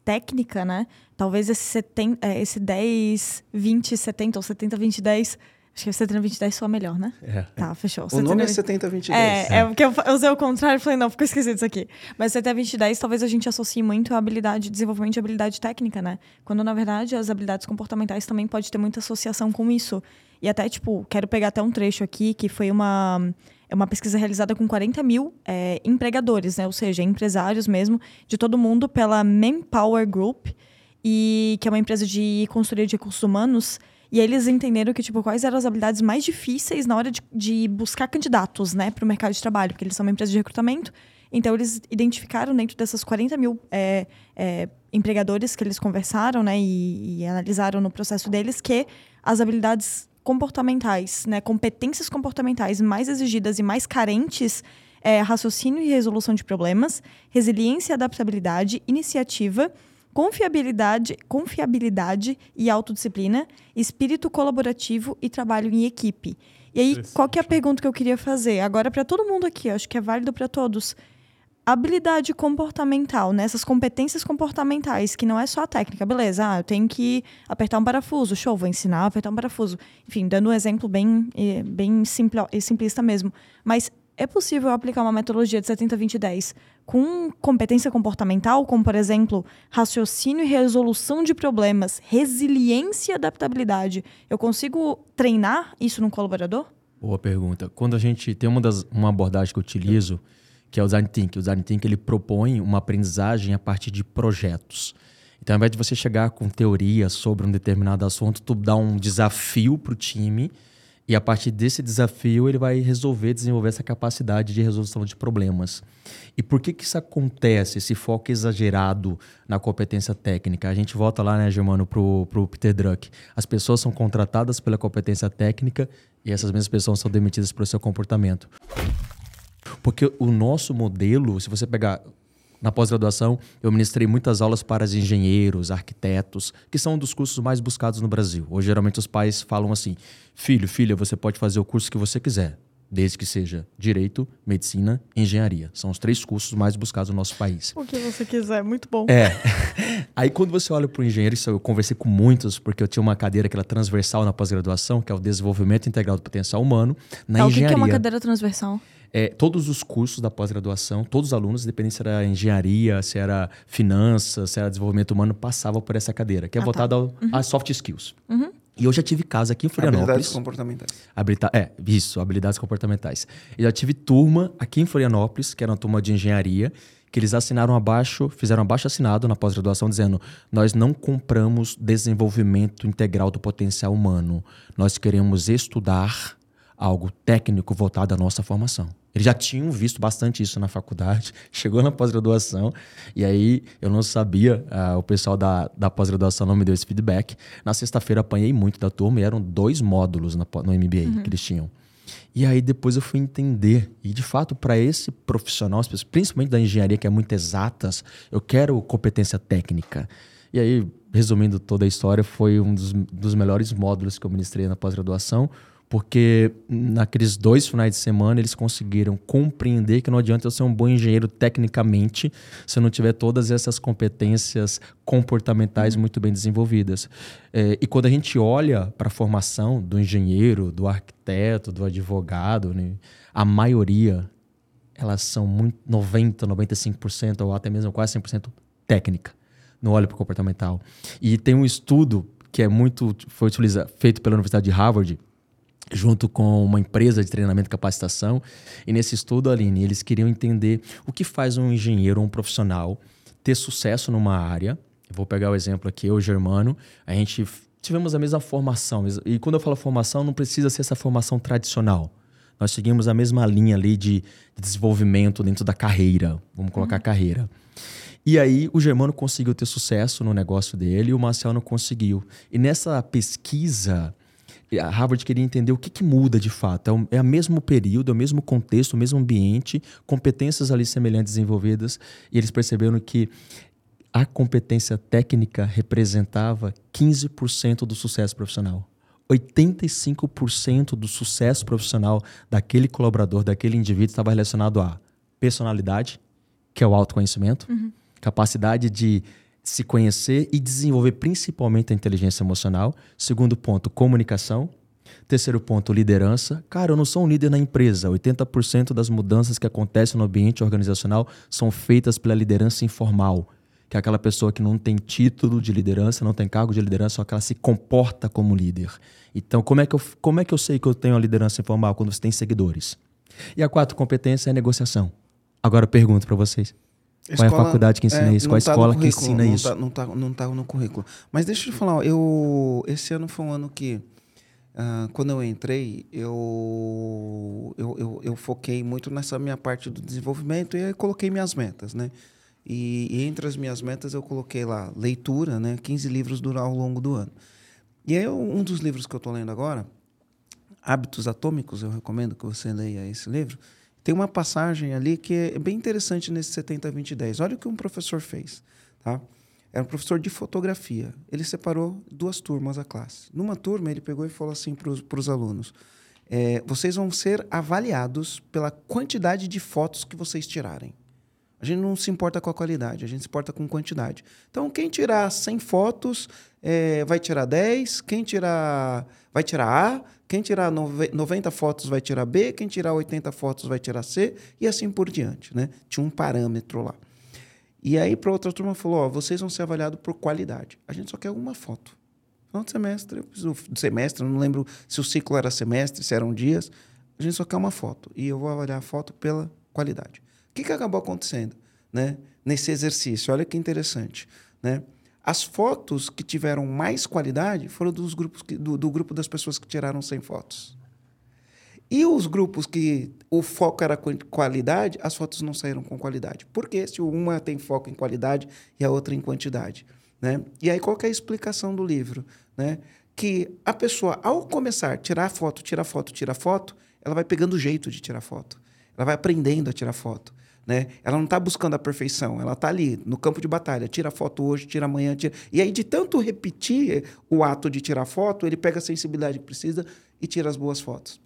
técnica, né? Talvez esse, 70, é, esse 10, 20, 70 ou 70, 20, 10 Acho que o 70 20 10 soa melhor, né? É. Tá, fechou. O, nome é 70 20 10. É, é, porque eu usei o contrário e falei, não, ficou esquisito isso aqui. Mas 70 20 10 talvez a gente associe muito a habilidade, desenvolvimento de habilidade técnica, né? Quando, na verdade, as habilidades comportamentais também pode ter muita associação com isso. E até, tipo, quero pegar até um trecho aqui, que foi uma, é uma pesquisa realizada com 40 mil é, empregadores, né? Ou seja, empresários mesmo, de todo mundo, pela Manpower Group, e que é uma empresa de consultoria de recursos humanos, e eles entenderam que, tipo, quais eram as habilidades mais difíceis na hora de, de buscar candidatos, né, para o mercado de trabalho, porque eles são uma empresa de recrutamento. Então, eles identificaram dentro dessas 40 mil é, é, empregadores que eles conversaram, né, e, e analisaram no processo deles, que as habilidades comportamentais, né, competências comportamentais mais exigidas e mais carentes é raciocínio e resolução de problemas, resiliência e adaptabilidade, iniciativa confiabilidade, confiabilidade e autodisciplina, espírito colaborativo e trabalho em equipe. E aí, qual que é a pergunta que eu queria fazer? Agora, para todo mundo aqui, acho que é válido para todos. Habilidade comportamental, né? essas competências comportamentais, que não é só a técnica, beleza? Ah, eu tenho que apertar um parafuso, show, vou ensinar a apertar um parafuso. Enfim, dando um exemplo bem, eh, bem simplista mesmo. Mas é possível aplicar uma metodologia de 70-20-10 com competência comportamental, como, por exemplo, raciocínio e resolução de problemas, resiliência e adaptabilidade. Eu consigo treinar isso num colaborador? Boa pergunta. Quando a gente tem uma, das, uma abordagem que eu utilizo, que é o Design Thinking. O Design Thinking ele propõe uma aprendizagem a partir de projetos. Então, ao invés de você chegar com teoria sobre um determinado assunto, tu dá um desafio para o time e a partir desse desafio, ele vai resolver, desenvolver essa capacidade de resolução de problemas. E por que, que isso acontece, esse foco exagerado na competência técnica? A gente volta lá, né, Germano, para o Peter Druck. As pessoas são contratadas pela competência técnica e essas mesmas pessoas são demitidas pelo seu comportamento. Porque o nosso modelo, se você pegar na pós-graduação, eu ministrei muitas aulas para os engenheiros, arquitetos, que são um dos cursos mais buscados no Brasil. Hoje, geralmente, os pais falam assim: filho, filha, você pode fazer o curso que você quiser, desde que seja direito, medicina engenharia. São os três cursos mais buscados no nosso país. O que você quiser, muito bom. É. Aí, quando você olha para o engenheiro, isso eu conversei com muitos, porque eu tinha uma cadeira que era transversal na pós-graduação, que é o desenvolvimento integral do potencial humano, na tá, engenharia. O que é uma cadeira transversal? É, todos os cursos da pós-graduação, todos os alunos, independente se era engenharia, se era finanças, se era desenvolvimento humano, passavam por essa cadeira, que é ah, tá. voltada tá. uhum. às soft skills. Uhum. E eu já tive casa aqui em Florianópolis. Habilidades comportamentais. Habilita é, isso, habilidades comportamentais. Eu já tive turma aqui em Florianópolis, que era uma turma de engenharia, que eles assinaram abaixo, fizeram abaixo assinado na pós-graduação dizendo: "Nós não compramos desenvolvimento integral do potencial humano. Nós queremos estudar algo técnico voltado à nossa formação. Eles já tinham visto bastante isso na faculdade, chegou na pós-graduação, e aí eu não sabia, uh, o pessoal da, da pós-graduação não me deu esse feedback. Na sexta-feira apanhei muito da turma e eram dois módulos no, no MBA uhum. que eles tinham. E aí depois eu fui entender. E de fato, para esse profissional, principalmente da engenharia, que é muito exatas, eu quero competência técnica. E aí, resumindo toda a história, foi um dos, dos melhores módulos que eu ministrei na pós-graduação, porque naqueles dois finais de semana eles conseguiram compreender que não adianta eu ser um bom engenheiro tecnicamente se eu não tiver todas essas competências comportamentais uhum. muito bem desenvolvidas. É, e quando a gente olha para a formação do engenheiro, do arquiteto, do advogado, né, a maioria elas são muito 90, 95% ou até mesmo quase 100% técnica. Não olha para o comportamental. E tem um estudo que é muito foi utilizado, feito pela Universidade de Harvard junto com uma empresa de treinamento e capacitação. E nesse estudo, Aline, eles queriam entender o que faz um engenheiro ou um profissional ter sucesso numa área. Eu vou pegar o exemplo aqui, eu o Germano, a gente tivemos a mesma formação. E quando eu falo formação, não precisa ser essa formação tradicional. Nós seguimos a mesma linha ali de, desenvolvimento dentro da carreira. Vamos colocar uhum. carreira. E aí o Germano conseguiu ter sucesso no negócio dele e o Marcel não conseguiu. E nessa pesquisa, a Harvard queria entender o que, que muda de fato. É o, é o mesmo período, é o mesmo contexto, o mesmo ambiente, competências ali semelhantes desenvolvidas, e eles perceberam que a competência técnica representava 15% do sucesso profissional. 85% do sucesso profissional daquele colaborador, daquele indivíduo, estava relacionado a personalidade, que é o autoconhecimento, uhum. capacidade de se conhecer e desenvolver principalmente a inteligência emocional. Segundo ponto, comunicação. Terceiro ponto, liderança. Cara, eu não sou um líder na empresa. 80% das mudanças que acontecem no ambiente organizacional são feitas pela liderança informal, que é aquela pessoa que não tem título de liderança, não tem cargo de liderança, só que ela se comporta como líder. Então, como é que eu, como é que eu sei que eu tenho a liderança informal? Quando você tem seguidores. E a quarta competência é negociação. Agora eu pergunto para vocês. Qual é a faculdade que ensina é, isso? Qual a tá escola que ensina não isso? Tá, não, tá, não tá no currículo. Mas deixa eu te falar, eu, esse ano foi um ano que, uh, quando eu entrei, eu, eu, eu, eu, foquei muito nessa minha parte do desenvolvimento e aí coloquei minhas metas, né? E, e, entre as minhas metas eu coloquei lá leitura, né? 15 livros durar ao longo do ano. E aí um dos livros que eu estou lendo agora, Hábitos Atômicos, eu recomendo que você leia esse livro, tem uma passagem ali que é bem interessante nesse 70, 20, 10. Olha o que um professor fez. Tá? Era um professor de fotografia. Ele separou duas turmas da classe. Numa turma, ele pegou e falou assim para os alunos: é, vocês vão ser avaliados pela quantidade de fotos que vocês tirarem. A gente não se importa com a qualidade, a gente se importa com quantidade. Então, quem tirar 100 fotos é, vai tirar 10, quem tirar vai tirar A, quem tirar 90 fotos vai tirar B, quem tirar 80 fotos vai tirar C, e assim por diante. Né? Tinha um parâmetro lá. E aí, para outra turma, falou: ó, vocês vão ser avaliados por qualidade. A gente só quer uma foto. Final de semestre, do semestre, não lembro se o ciclo era semestre, se eram dias. A gente só quer uma foto. E eu vou avaliar a foto pela qualidade. O que, que acabou acontecendo né, nesse exercício? Olha que interessante. Né? As fotos que tiveram mais qualidade foram dos grupos que, do, do grupo das pessoas que tiraram 100 fotos. E os grupos que o foco era qualidade, as fotos não saíram com qualidade. Por quê? Se uma tem foco em qualidade e a outra em quantidade. Né? E aí, qual é a explicação do livro? Né? Que a pessoa, ao começar a tirar foto, tirar foto, tirar foto, ela vai pegando o jeito de tirar foto. Ela vai aprendendo a tirar foto. Né? Ela não está buscando a perfeição, ela está ali no campo de batalha. Tira foto hoje, tira amanhã, tira. E aí, de tanto repetir o ato de tirar foto, ele pega a sensibilidade que precisa e tira as boas fotos.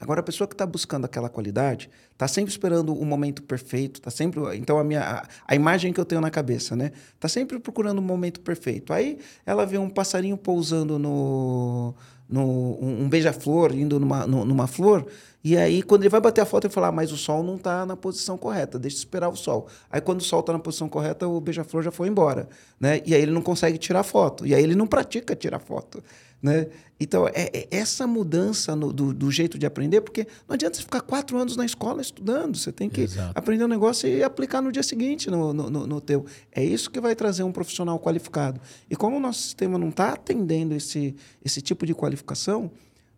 Agora, a pessoa que está buscando aquela qualidade está sempre esperando o momento perfeito, está sempre. Então, a, minha, a, a, imagem que eu tenho na cabeça, né? Está sempre procurando o momento perfeito. Aí ela vê um passarinho pousando no. No um, um beija-flor indo numa, numa flor e aí, quando ele vai bater a foto, ele fala: ah, mas o sol não está na posição correta, deixa eu esperar o sol. Aí, quando o sol está na posição correta, o beija-flor já foi embora. Né? E aí, ele não consegue tirar foto. E aí, ele não pratica tirar foto. Né? Então, é, é essa mudança no, do, do, jeito de aprender, porque não adianta você ficar quatro anos na escola estudando, você tem que Exato. aprender um negócio e aplicar no dia seguinte no, no, no, no teu. É isso que vai trazer um profissional qualificado. E como o nosso sistema não está atendendo esse, esse tipo de qualificação,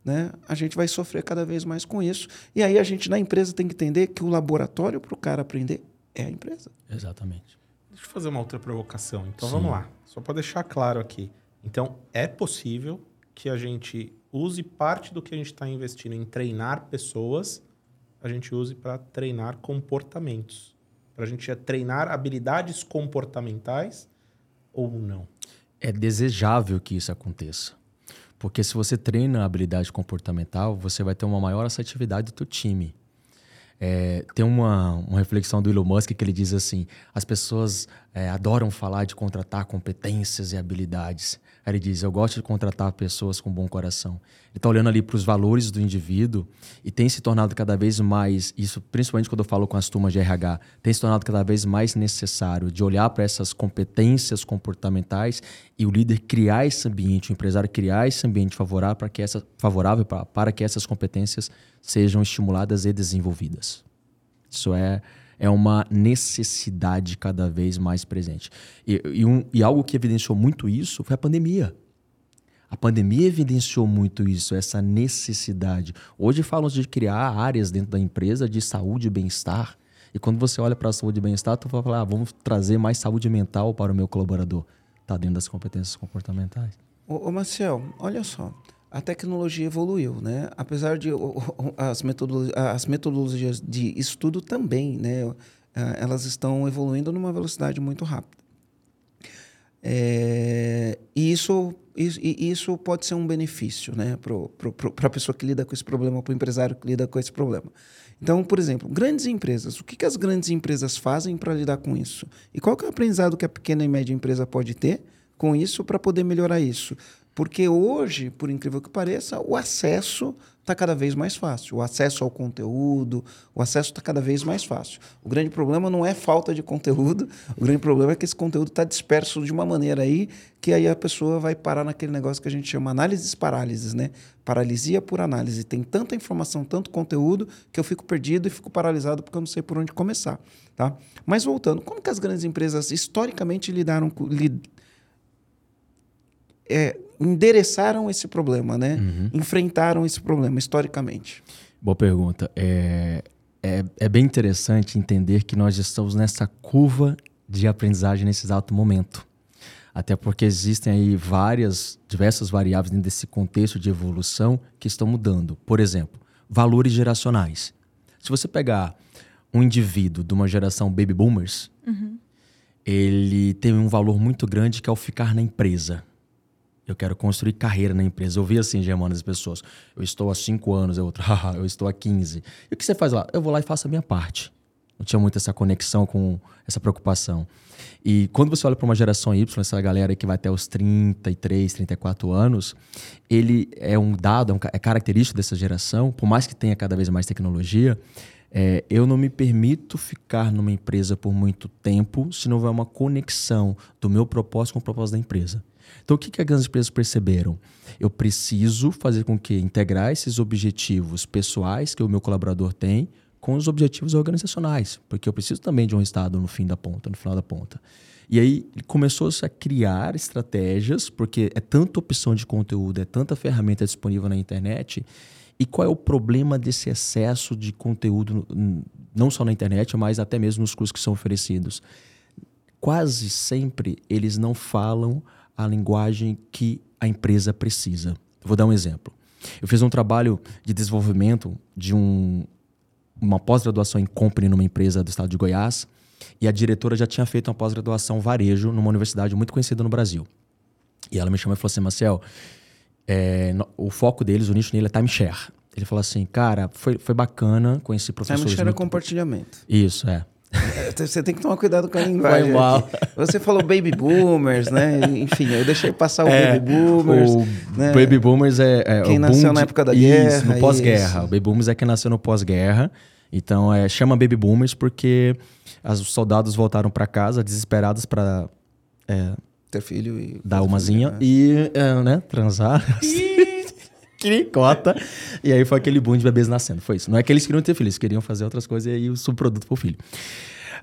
né, a gente vai sofrer cada vez mais com isso. E aí a gente, na empresa, tem que entender que o laboratório para o cara aprender é a empresa. Exatamente. Deixa eu fazer uma outra provocação. Então Sim. vamos lá. Só para deixar claro aqui. Então, é possível que a gente use parte do que a gente está investindo em treinar pessoas, a gente use para treinar comportamentos. Para a gente treinar habilidades comportamentais ou não. É desejável que isso aconteça. Porque se você treina a habilidade comportamental, você vai ter uma maior assertividade do teu time. É, tem uma, uma reflexão do Elon Musk que ele diz assim: as pessoas é, adoram falar de contratar competências e habilidades. Aí ele diz: eu gosto de contratar pessoas com bom coração. Ele está olhando ali para os valores do indivíduo e tem se tornado cada vez mais, isso principalmente quando eu falo com as turmas de RH, tem se tornado cada vez mais necessário de olhar para essas competências comportamentais e o líder criar esse ambiente, o empresário criar esse ambiente favorável para que, essa, favorável para, para que essas competências sejam estimuladas e desenvolvidas. Isso é, é uma necessidade cada vez mais presente. E, e, um, e algo que evidenciou muito isso foi a pandemia. A pandemia evidenciou muito isso, essa necessidade. Hoje falam de criar áreas dentro da empresa de saúde e bem-estar. E quando você olha para a saúde e bem-estar, tu vai falar, ah, vamos trazer mais saúde mental para o meu colaborador. Está dentro das competências comportamentais. Ô, ô Marcel, olha só a tecnologia evoluiu, né? Apesar de as, metodologias, as metodologias de estudo também, né? Elas estão evoluindo numa velocidade muito rápida. É, e isso, isso, pode ser um benefício né, para a pessoa que lida com esse problema, para o empresário que lida com esse problema. Então, por exemplo, grandes empresas. O que, que as grandes empresas fazem para lidar com isso? E qual é o aprendizado que a pequena e média empresa pode ter com isso para poder melhorar isso? Porque hoje, por incrível que pareça, o acesso está cada vez mais fácil. O acesso ao conteúdo, o acesso está cada vez mais fácil. O grande problema não é falta de conteúdo, o grande problema é que esse conteúdo está disperso de uma maneira aí que aí a pessoa vai parar naquele negócio que a gente chama análises parálises, né? Paralisia por análise. Tem tanta informação, tanto conteúdo, que eu fico perdido e fico paralisado porque eu não sei por onde começar. Tá? Mas voltando, como que as grandes empresas historicamente lidaram com. É, endereçaram esse problema, né? Uhum. Enfrentaram esse problema historicamente? Boa pergunta. É, é, é, bem interessante entender que nós estamos nessa curva de aprendizagem nesse exato momento. Até porque existem aí várias, diversas variáveis dentro desse contexto de evolução que estão mudando. Por exemplo, valores geracionais. Se você pegar um indivíduo de uma geração baby boomers, uhum. ele tem um valor muito grande que é o ficar na empresa. Eu quero construir carreira na empresa. Eu vi assim, Germano, as pessoas. Eu estou há cinco anos, eu, eu estou há 15. E o que você faz lá? Eu vou lá e faço a minha parte. Não tinha muito essa conexão com essa preocupação. E quando você olha para uma geração Y, essa galera que vai até os 33, 34 anos, ele é um dado, é, é característico dessa geração, por mais que tenha cada vez mais tecnologia, é, eu não me permito ficar numa empresa por muito tempo se não houver uma conexão do meu propósito com o propósito da empresa. Então, o que, que as grandes empresas perceberam? Eu preciso fazer com que integrar esses objetivos pessoais que o meu colaborador tem com os objetivos organizacionais, porque eu preciso também de um estado no fim da ponta, no final da ponta. E aí começou-se a criar estratégias, porque é tanta opção de conteúdo, é tanta ferramenta disponível na internet. E qual é o problema desse excesso de conteúdo, não só na internet, mas até mesmo nos cursos que são oferecidos? Quase sempre eles não falam a linguagem que a empresa precisa. Vou dar um exemplo. Eu fiz um trabalho de desenvolvimento de um, uma pós-graduação em company numa empresa do estado de Goiás e a diretora já tinha feito uma pós-graduação varejo numa universidade muito conhecida no Brasil. E ela me chamou e falou assim, Marcel, é, o foco deles, o nicho dele é timeshare. Ele falou assim, cara, foi, foi bacana conhecer professores... Timeshare é compartilhamento. Isso, é. Você tem que tomar cuidado com a linguagem. Você falou baby boomers, né? Enfim, eu deixei passar o é, baby boomers. O né? baby boomers é, é quem nasceu na época da guerra. Isso, no pós-guerra. O baby boomers é quem nasceu no pós-guerra. Então, é, chama baby boomers porque os soldados voltaram para casa desesperados para é, ter filho e dar umazinha né? e é, né, transar. Cricota. E aí foi aquele boom de bebês nascendo. Foi isso. Não é que eles queriam ter filhos, eles queriam fazer outras coisas e aí o subproduto foi o filho.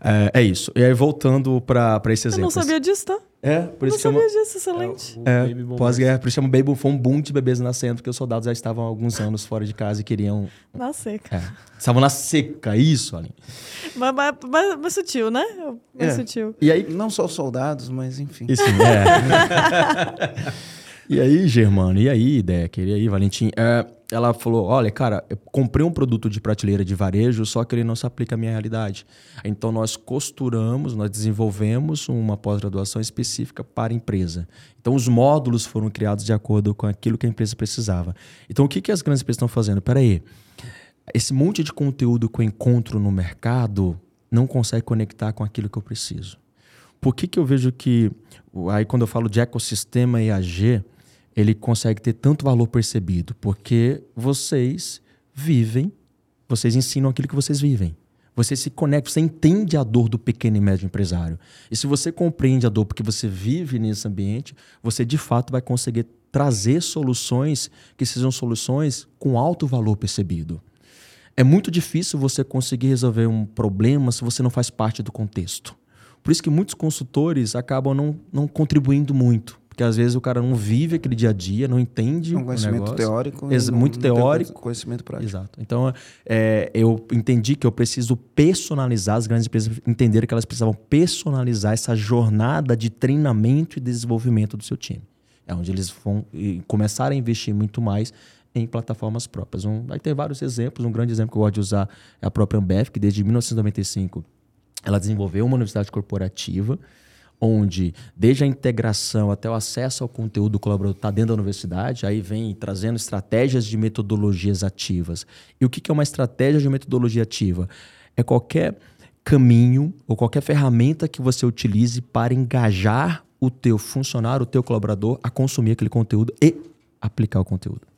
É, é, isso. E aí, voltando para esse exemplo. Eu não sabia disso, tá? É, por isso eu não sabia disso, excelente. É, é pós-guerra, por isso chama Baby Foi um boom de bebês nascendo, porque os soldados já estavam há alguns anos fora de casa e queriam... Na seca. É, estavam na seca, isso, Aline. Mas, mas, mas, mas, sutil, né? Mais é. sutil. E aí, não só os soldados, mas enfim. Isso, é. e aí, Germano, e aí, Decker, e aí, Valentim? É, ela falou: Olha, cara, eu comprei um produto de prateleira de varejo, só que ele não se aplica à minha realidade. Então, nós costuramos, nós desenvolvemos uma pós-graduação específica para a empresa. Então, os módulos foram criados de acordo com aquilo que a empresa precisava. Então, o que, que as grandes empresas estão fazendo? Peraí, esse monte de conteúdo que eu encontro no mercado não consegue conectar com aquilo que eu preciso. Por que, que eu vejo que, aí quando eu falo de ecossistema EAG, ele consegue ter tanto valor percebido? Porque vocês vivem, vocês ensinam aquilo que vocês vivem. Você se conecta, você entende a dor do pequeno e médio empresário. E se você compreende a dor porque você vive nesse ambiente, você de fato vai conseguir trazer soluções que sejam soluções com alto valor percebido. É muito difícil você conseguir resolver um problema se você não faz parte do contexto. Por isso que muitos consultores acabam não, não contribuindo muito. Porque às vezes o cara não vive aquele dia a dia, não entende. Um conhecimento teórico. Ex muito não teórico. Conhecimento prático. Exato. Então, é, eu entendi que eu preciso personalizar, as grandes empresas entenderam que elas precisavam personalizar essa jornada de treinamento e desenvolvimento do seu time. É onde eles vão começar a investir muito mais em plataformas próprias. Um, aí tem vários exemplos. Um grande exemplo que eu gosto de usar é a própria Ambev, que desde 1995 ela desenvolveu uma universidade corporativa onde desde a integração até o acesso ao conteúdo do colaborador está dentro da universidade, aí vem trazendo estratégias de metodologias ativas. E o que é uma estratégia de metodologia ativa? É qualquer caminho ou qualquer ferramenta que você utilize para engajar o teu funcionário, o teu colaborador a consumir aquele conteúdo e aplicar o conteúdo.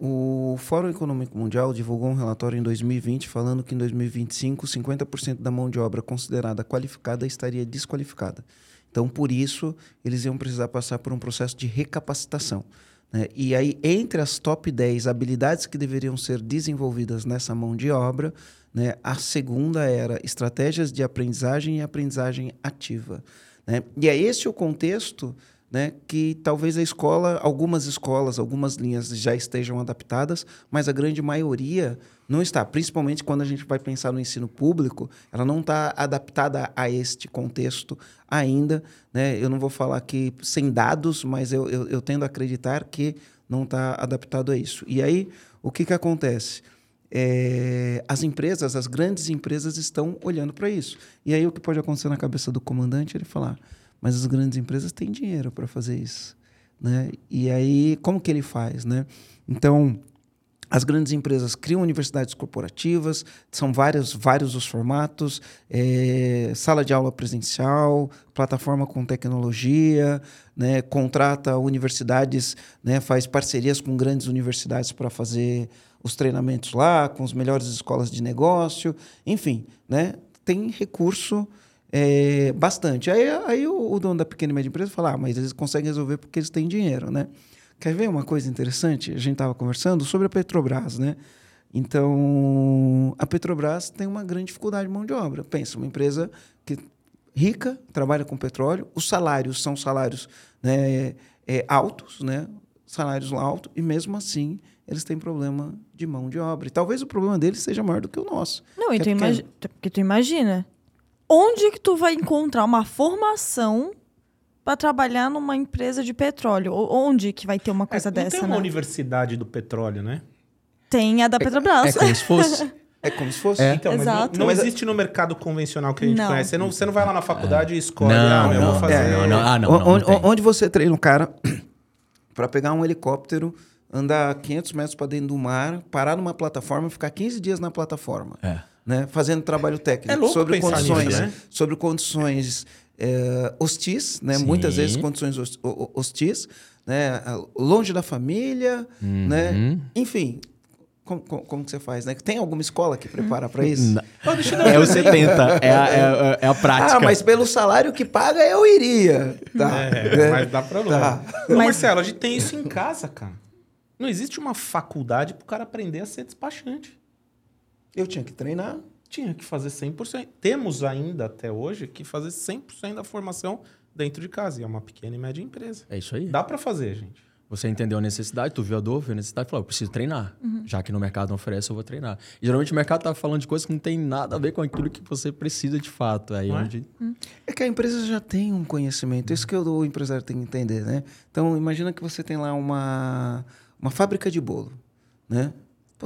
O Fórum Econômico Mundial divulgou um relatório em 2020 falando que em 2025 50% da mão de obra considerada qualificada estaria desqualificada. Então, por isso, eles iam precisar passar por um processo de recapacitação. Né? E aí, entre as top 10 habilidades que deveriam ser desenvolvidas nessa mão de obra, né, a segunda era estratégias de aprendizagem e aprendizagem ativa. Né? E é esse o contexto né, que talvez a escola, algumas escolas, algumas linhas já estejam adaptadas, mas a grande maioria não está. Principalmente quando a gente vai pensar no ensino público, ela não está adaptada a este contexto ainda. Né? Eu não vou falar aqui sem dados, mas eu, eu, eu tendo a acreditar que não está adaptado a isso. E aí, o que, que acontece? É, as empresas, as grandes empresas estão olhando para isso. E aí, o que pode acontecer na cabeça do comandante? Ele falar mas as grandes empresas têm dinheiro para fazer isso, né? E aí como que ele faz, né? Então as grandes empresas criam universidades corporativas, são vários, vários os formatos, é, sala de aula presencial, plataforma com tecnologia, né, contrata universidades, né, faz parcerias com grandes universidades para fazer os treinamentos lá, com as melhores escolas de negócio, enfim, né, tem recurso é, bastante. Aí, aí o, o, dono da pequena e média empresa fala, ah, mas eles conseguem resolver porque eles têm dinheiro, né? Quer ver uma coisa interessante? A gente estava conversando sobre a Petrobras, né? Então, a Petrobras tem uma grande dificuldade de mão de obra. Pensa, uma empresa que rica, trabalha com petróleo, os salários são salários né, é, altos, né? Salários altos, e mesmo assim eles têm problema de mão de obra. E talvez o problema deles seja maior do que o nosso. Não, e tu, é imagi tu imagina, onde que tu vai encontrar uma formação para trabalhar numa empresa de petróleo? Onde que vai ter uma coisa é, dessa, tem uma né? universidade do petróleo, né? Tem a da Petrobras. É, é como se fosse. É como se fosse. É. Então, Exato. não, não existe no mercado convencional que a gente Não. conhece. Você não, você não vai lá na faculdade e escolhe, Não, ah, eu não, vou fazer... é, não, não. Ah, não, O- onde, tem. onde você treina o cara para pegar um helicóptero, andar 500 metros para dentro do mar, parar numa plataforma e ficar 15 dias na plataforma. É. Né? Fazendo trabalho técnico É louco sobre condições, nisso, né? sobre condições eh, hostis, né? Sim. muitas vezes condições hos- ho- ho- hostis, né? longe da família, Uhum. né? enfim. Como, como, como que você faz? Né? Tem alguma escola que prepara para isso? Não. É o 70, é a, é, a- é a prática. Ah, mas pelo salário que paga eu iria. Tá. É, né? mas dá problema. Tá. Ô, Mas- Marcelo, a gente tem isso em casa, cara. Não existe uma faculdade pro cara aprender a ser despachante. Eu tinha que treinar. tinha que fazer 100%. Temos ainda até hoje que fazer 100% da formação dentro de casa. E é uma pequena e média empresa. É isso aí. Dá para fazer, gente. Você entendeu a necessidade, tu viu a dor, viu a necessidade e falou: eu preciso treinar. Uhum. Já que no mercado não oferece, eu vou treinar. E, geralmente o mercado tá falando de coisas que não tem nada a ver com aquilo que você precisa de fato. Aí é? onde... Uhum. é que a empresa já tem um conhecimento. Isso que o empresário tem que entender, né? Então, imagina que você tem lá uma, uma fábrica de bolo, né?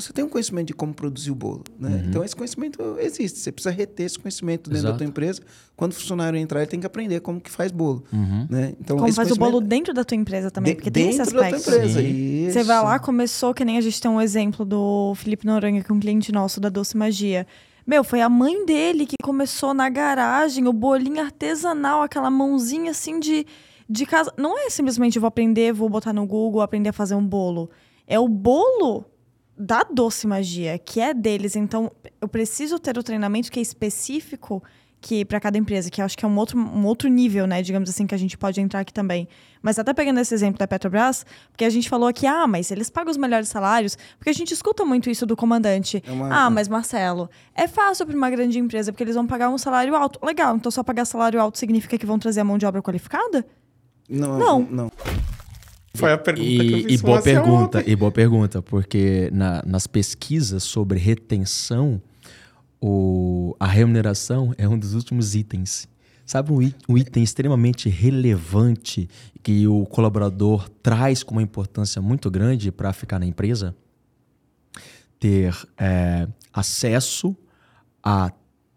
Você tem um conhecimento de como produzir o bolo. Né? Uhum. Então, esse conhecimento existe. Você precisa reter esse conhecimento dentro Exato. da tua empresa. Quando o funcionário entrar, ele tem que aprender como que faz bolo. Uhum. Né? Então, como faz o bolo dentro da tua empresa também, de, porque tem esse aspecto. Da tua empresa. Você vai lá, começou, que nem a gente tem um exemplo do Felipe Noronha, que é um cliente nosso da Doce Magia. Meu, foi a mãe dele que começou na garagem, o bolinho artesanal, aquela mãozinha assim de, de casa. Não é simplesmente vou aprender, vou botar no Google, aprender a fazer um bolo. É o bolo da Doce Magia, que é deles. Então, eu preciso ter o treinamento que é específico que para cada empresa, que eu acho que é um outro, um outro nível, né, digamos assim, que a gente pode entrar aqui também. Mas até pegando esse exemplo da Petrobras, porque a gente falou aqui, ah, mas eles pagam os melhores salários, porque a gente escuta muito isso do comandante. É uma... Ah, mas Marcelo, é fácil para uma grande empresa, porque eles vão pagar um salário alto. Legal, então só pagar salário alto significa que vão trazer a mão de obra qualificada? Não. Não. não. Foi a pergunta e, que eu fiz e boa pergunta, ontem. E boa pergunta, porque na, nas pesquisas sobre retenção, o, a remuneração é um dos últimos itens. Sabe um, um item extremamente relevante que o colaborador traz com uma importância muito grande para ficar na empresa? Ter é, acesso a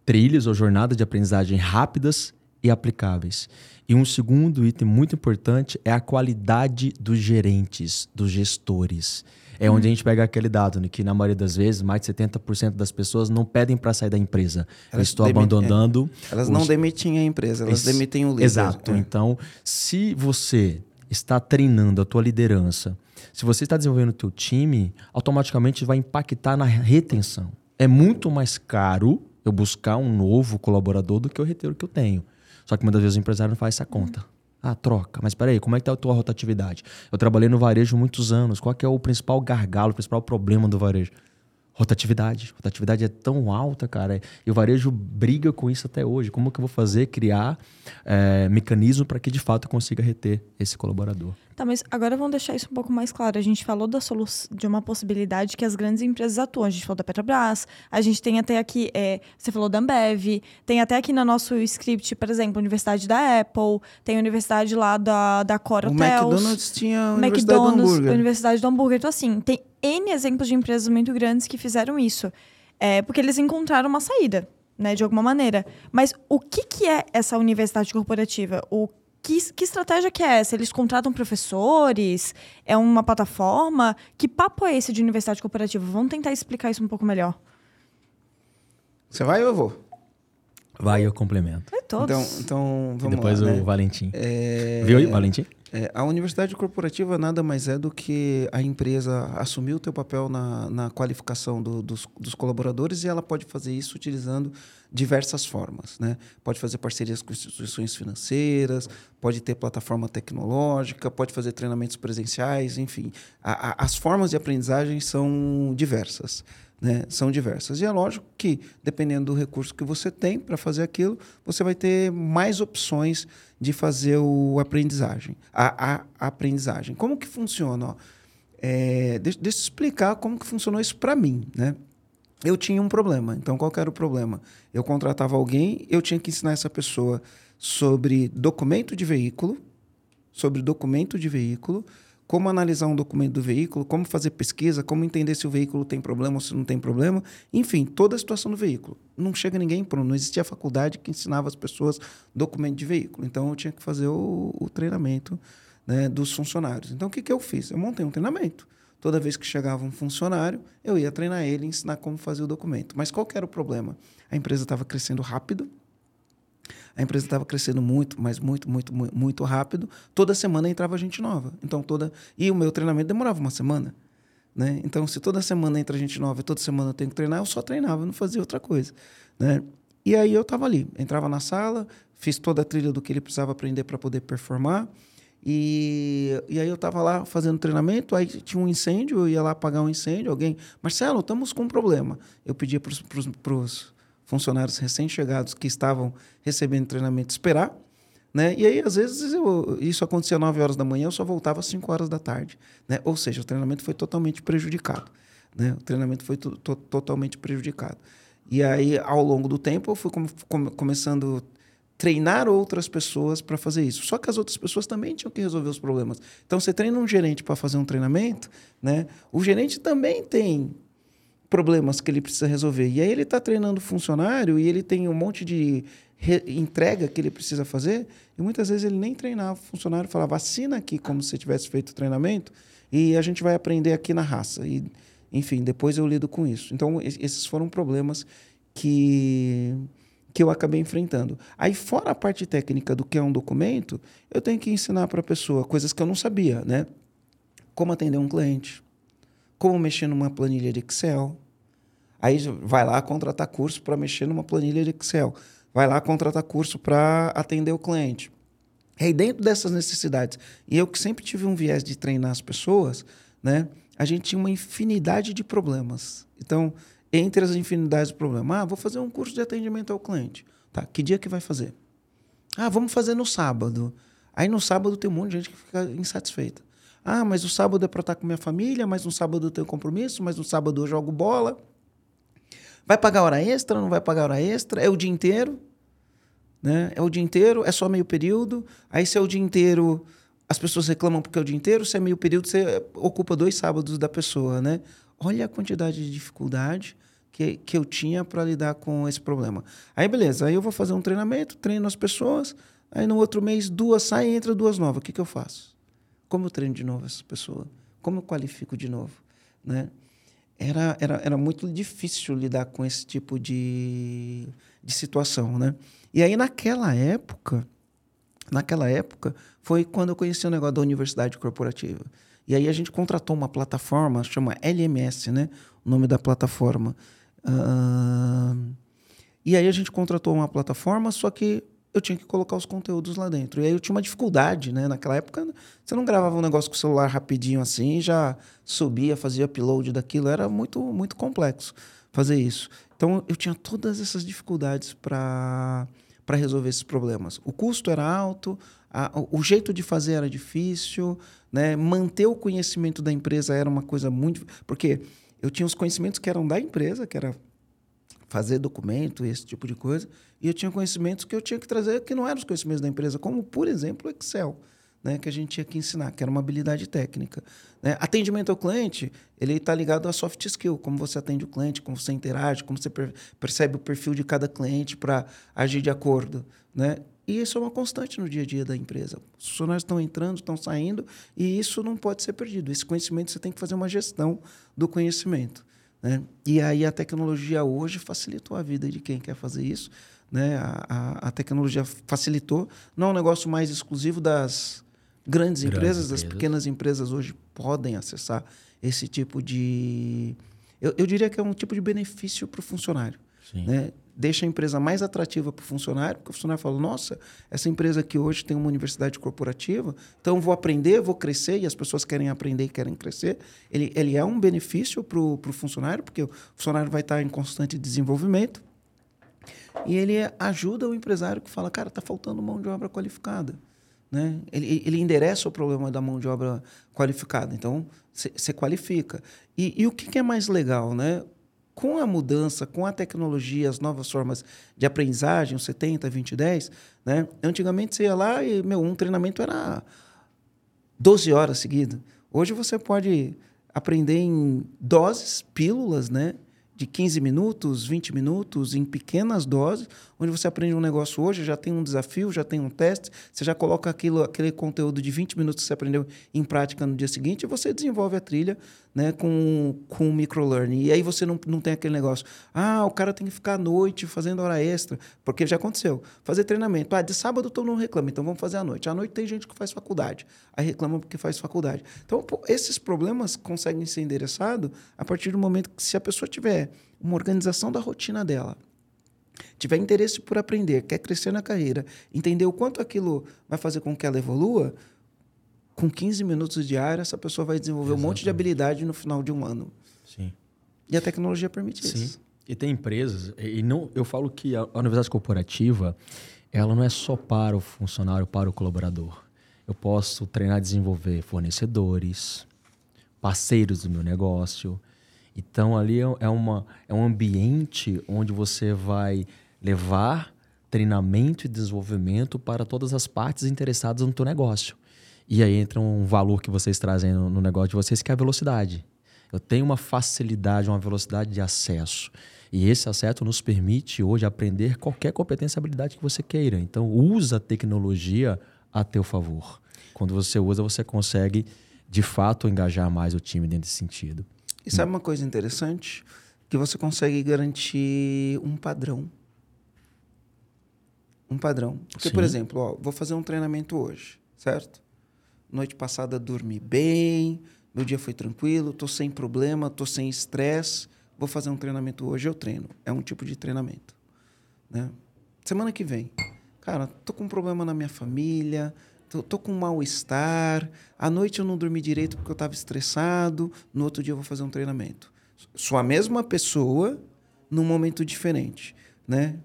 trilhas ou jornadas de aprendizagem rápidas e aplicáveis. E um segundo item muito importante é a qualidade dos gerentes, dos gestores. É hum. onde a gente pega aquele dado, né, que na maioria das vezes, mais de 70% das pessoas não pedem para sair da empresa. Elas estou abandonando. É. Elas os... não demitem a empresa, elas demitem o líder. Exato. É. Então, se você está treinando a tua liderança, se você está desenvolvendo o teu time, automaticamente vai impactar na retenção. É muito mais caro eu buscar um novo colaborador do que eu reter o que eu tenho. Só que muitas vezes o empresário não faz essa conta. Ah, troca. Mas peraí, como é que tá a tua rotatividade? Eu trabalhei no varejo muitos anos. Qual é o principal gargalo, o principal problema do varejo? Rotatividade. Rotatividade é tão alta, cara. E o varejo briga com isso até hoje. Como que eu vou fazer, criar é, mecanismo para que de fato eu consiga reter esse colaborador? Tá, mas agora vamos deixar isso um pouco mais claro. A gente falou da solução, de uma possibilidade que as grandes empresas atuam. A gente falou da Petrobras, a gente tem até aqui, é, você falou da Ambev, tem até aqui no nosso script, por exemplo, a Universidade da Apple, tem a Universidade lá da, da Core o Hotels. McDonald's tinha a Universidade McDonald's, do Hambúrguer. Universidade do Hambúrguer. Então, assim, tem N exemplos de empresas muito grandes que fizeram isso. É, porque eles encontraram uma saída, né, de alguma maneira. Mas o que, que é essa universidade corporativa? O que, que estratégia que é essa? Eles contratam professores? É uma plataforma? Que papo é esse de universidade cooperativa? Vamos tentar explicar isso um pouco melhor. Você vai ou eu vou? Vai, eu complemento. É todos. Então, então vamos e depois lá, o né? Valentim. É... Viu aí, Valentim? É, a universidade corporativa nada mais é do que a empresa assumir o teu papel na, na qualificação do, dos, dos, colaboradores e ela pode fazer isso utilizando diversas formas. Né? Pode fazer parcerias com instituições financeiras, pode ter plataforma tecnológica, pode fazer treinamentos presenciais, enfim. A, a, as formas de aprendizagem são diversas. Né? São diversas. E é lógico que, dependendo do recurso que você tem para fazer aquilo, você vai ter mais opções de fazer o aprendizagem. A, a, aprendizagem. Como que funciona? Ó, é, deixa, deixa eu explicar como que funcionou isso para mim. Né? Eu tinha um problema. Então, qual era o problema? Eu contratava alguém, eu tinha que ensinar essa pessoa sobre documento de veículo, sobre documento de veículo, como analisar um documento do veículo, como fazer pesquisa, como entender se o veículo tem problema ou se não tem problema, enfim, toda a situação do veículo. Não chega ninguém pronto, não existia faculdade que ensinava as pessoas documento de veículo. Então eu tinha que fazer o, o treinamento né, dos funcionários. Então o que, que eu fiz? Eu montei um treinamento. Toda vez que chegava um funcionário, eu ia treinar ele, ensinar como fazer o documento. Mas qual era o problema? A empresa estava crescendo rápido, a empresa estava crescendo muito, mas muito, muito, muito rápido. Toda semana entrava gente nova. Então toda e o meu treinamento demorava uma semana, né? Então se toda semana entra gente nova, e toda semana eu tenho que treinar, eu só treinava, não fazia outra coisa, né? E aí eu estava ali, entrava na sala, fiz toda a trilha do que ele precisava aprender para poder performar. E, e aí eu estava lá fazendo treinamento, aí tinha um incêndio, eu ia lá apagar um incêndio, alguém, Marcelo, estamos com um problema. Eu pedia para os funcionários recém-chegados que estavam recebendo treinamento esperar. Né? E aí, às vezes, eu, isso acontecia às 9 horas da manhã, eu só voltava às 5 horas da tarde. Né? Ou seja, o treinamento foi totalmente prejudicado. Né? O treinamento foi to totalmente prejudicado. E aí, ao longo do tempo, eu fui com com começando a treinar outras pessoas para fazer isso. Só que as outras pessoas também tinham que resolver os problemas. Então, você treina um gerente para fazer um treinamento, né? o gerente também tem problemas que ele precisa resolver. E aí ele está treinando funcionário e ele tem um monte de entrega que ele precisa fazer, e muitas vezes ele nem treinava o funcionário, falava, assina aqui como se tivesse feito o treinamento, e a gente vai aprender aqui na raça. E, enfim, depois eu lido com isso. Então, esses foram problemas que, que eu acabei enfrentando. Aí, fora a parte técnica do que é um documento, eu tenho que ensinar para a pessoa coisas que eu não sabia, né? Como atender um cliente, como mexer numa planilha de Excel. Aí vai lá contratar curso para mexer numa planilha de Excel vai lá contratar curso para atender o cliente. E aí, dentro dessas necessidades, e eu que sempre tive um viés de treinar as pessoas, né, a gente tinha uma infinidade de problemas. Então, entre as infinidades de problemas, ah, vou fazer um curso de atendimento ao cliente. Tá, que dia que vai fazer? Ah, vamos fazer no sábado. Aí no sábado tem um monte de gente que fica insatisfeita. Ah, mas o sábado é para estar com minha família, mas no sábado eu tenho compromisso, mas no sábado eu jogo bola. Vai pagar hora extra? Não vai pagar hora extra? É o dia inteiro? Né? É o dia inteiro? É só meio período? Aí, se é o dia inteiro, as pessoas reclamam porque é o dia inteiro. Se é meio período, você ocupa dois sábados da pessoa, né? Olha a quantidade de dificuldade que, que eu tinha para lidar com esse problema. Aí, beleza. Aí eu vou fazer um treinamento, treino as pessoas. Aí, no outro mês, duas saem entra duas novas. O que, que eu faço? Como eu treino de novo essa pessoa? Como eu qualifico de novo? Né? Era, era, era muito difícil lidar com esse tipo de, de situação, né? E aí, naquela época, naquela época, foi quando eu conheci o negócio da universidade corporativa. E aí a gente contratou uma plataforma, chama LMS, né? O nome da plataforma. Uh... E aí a gente contratou uma plataforma, só que eu tinha que colocar os conteúdos lá dentro. E aí eu tinha uma dificuldade, né? Naquela época, você não gravava um negócio com o celular rapidinho assim, já subia, fazia upload daquilo. Era muito, muito complexo fazer isso. Então, eu tinha todas essas dificuldades para para resolver esses problemas. O custo era alto, a, o jeito de fazer era difícil, né? manter o conhecimento da empresa era uma coisa muito. Porque eu tinha os conhecimentos que eram da empresa, que era fazer documento, esse tipo de coisa, e eu tinha conhecimentos que eu tinha que trazer que não eram os conhecimentos da empresa, como, por exemplo, Excel, né, que a gente tinha que ensinar, que era uma habilidade técnica. Né? Atendimento ao cliente, ele está ligado a soft skill, como você atende o cliente, como você interage, como você per percebe o perfil de cada cliente para agir de acordo. Né? E isso é uma constante no dia a dia da empresa. Os funcionários estão entrando, estão saindo, e isso não pode ser perdido. Esse conhecimento, você tem que fazer uma gestão do conhecimento. Né? E aí a tecnologia hoje facilitou a vida de quem quer fazer isso. Né? A, a, a tecnologia facilitou. Não é um negócio mais exclusivo das grandes, grandes empresas, das pequenas empresas hoje podem acessar esse tipo de. Eu, eu diria que é um tipo de benefício para o funcionário. Né? Deixa a empresa mais atrativa para o funcionário, porque o funcionário fala: nossa, essa empresa aqui hoje tem uma universidade corporativa, então vou aprender, vou crescer, e as pessoas querem aprender e querem crescer. Ele, ele é um benefício para o funcionário, porque o funcionário vai estar em constante desenvolvimento. E ele ajuda o empresário que fala: cara, está faltando mão de obra qualificada. Né? Ele, ele endereça o problema da mão de obra qualificada. Então, você qualifica. E, e o que, que, é mais legal? Né? Com a mudança, com a tecnologia, as novas formas de aprendizagem, o 70, 20, 10, né? Antigamente você ia lá e, meu, um treinamento era 12 horas seguidas. Hoje você pode aprender em doses, pílulas, né? de 15 minutos, 20 minutos, em pequenas doses, onde você aprende um negócio hoje, já tem um desafio, já tem um teste, você já coloca aquilo, aquele conteúdo de 20 minutos que você aprendeu em prática no dia seguinte e você desenvolve a trilha né, com, com microlearning. E aí você não, não tem aquele negócio, ah, o cara tem que ficar à noite fazendo hora extra, porque já aconteceu. Fazer treinamento, ah, de sábado todo mundo reclama, então vamos fazer à noite. À noite tem gente que faz faculdade, aí reclama porque faz faculdade. Então, pô, esses problemas conseguem ser endereçados a partir do momento que se a pessoa tiver uma organização da rotina dela, tiver interesse por aprender, quer crescer na carreira, entender o quanto aquilo vai fazer com que ela evolua, com 15 minutos diário, essa pessoa vai desenvolver Exatamente. um monte de habilidade no final de um ano. Sim. E a tecnologia permite Sim. isso. E tem empresas, e não, eu falo que a universidade corporativa, ela não é só para o funcionário, para o colaborador. Eu posso treinar desenvolver fornecedores, parceiros do meu negócio. Então, ali é, é uma, é um ambiente onde você vai levar treinamento e desenvolvimento para todas as partes interessadas no teu negócio. E aí entra um valor que vocês trazem no, no negócio de vocês, que é a velocidade. Eu tenho uma facilidade, uma velocidade de acesso. E esse acesso nos permite hoje aprender qualquer competência e habilidade que você queira. Então, usa a tecnologia a teu favor. Quando você usa, você consegue, de fato, engajar mais o time dentro desse sentido. E sabe uma coisa interessante? Que você consegue garantir um padrão. Um padrão. Porque, Sim. por exemplo, ó, vou fazer um treinamento hoje, certo? Noite passada dormi bem, meu dia foi tranquilo, estou sem problema, estou sem estresse. Vou fazer um treinamento hoje, eu treino. É um tipo de treinamento. Né? Semana que vem, cara, tô com um problema na minha família, tô, tô com um mal-estar, à noite eu não dormi direito porque eu estava estressado, no outro dia eu vou fazer um treinamento. Sou a mesma pessoa num momento diferente, né?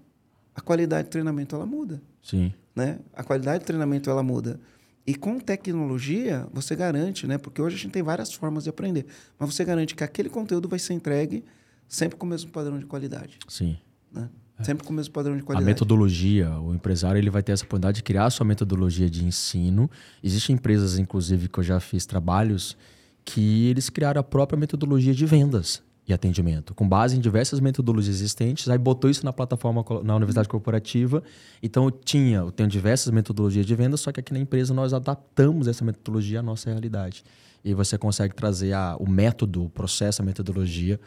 A qualidade de treinamento ela muda. Sim. Né? A qualidade de treinamento ela muda. E com tecnologia, você garante, né? Porque hoje a gente tem várias formas de aprender, mas você garante que aquele conteúdo vai ser entregue sempre com o mesmo padrão de qualidade. Sim. Né? É. Sempre com o mesmo padrão de qualidade. A metodologia, o empresário ele vai ter essa oportunidade de criar a sua metodologia de ensino. Existem empresas, inclusive, que eu já fiz trabalhos, que eles criaram a própria metodologia de vendas e atendimento, com base em diversas metodologias existentes. Aí botou isso na plataforma na universidade corporativa. Então eu tinha, eu tenho diversas metodologias de venda, só que aqui na empresa nós adaptamos essa metodologia à nossa realidade. E você consegue trazer a, o método, o processo, a metodologia,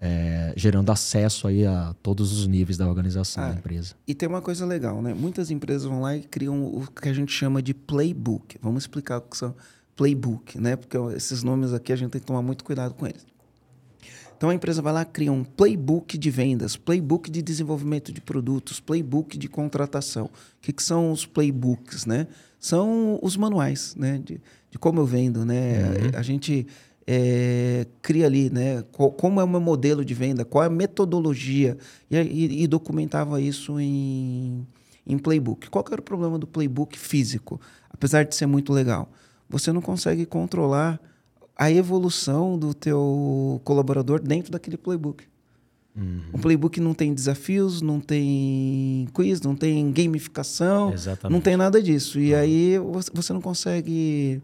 é, gerando acesso aí a todos os níveis da organização ah, da empresa. E tem uma coisa legal, né? Muitas empresas vão lá e criam o que a gente chama de playbook. Vamos explicar o que são playbook, né? Porque esses nomes aqui a gente tem que tomar muito cuidado com eles. Então a empresa vai lá cria um playbook de vendas, playbook de desenvolvimento de produtos, playbook de contratação. O que, que são os playbooks, né? São os manuais, né? De, de como eu vendo, né? Uhum. A, a, gente é, cria ali, né? Qual, como é o meu modelo de venda, qual é a metodologia e, e, e documentava isso em, em playbook. Qual era o problema do playbook físico? Apesar de ser muito legal, você não consegue controlar a evolução do teu colaborador dentro daquele playbook. Uhum. O playbook não tem desafios, não tem quiz, não tem gamificação, Exatamente. não tem nada disso. E uhum. aí você não consegue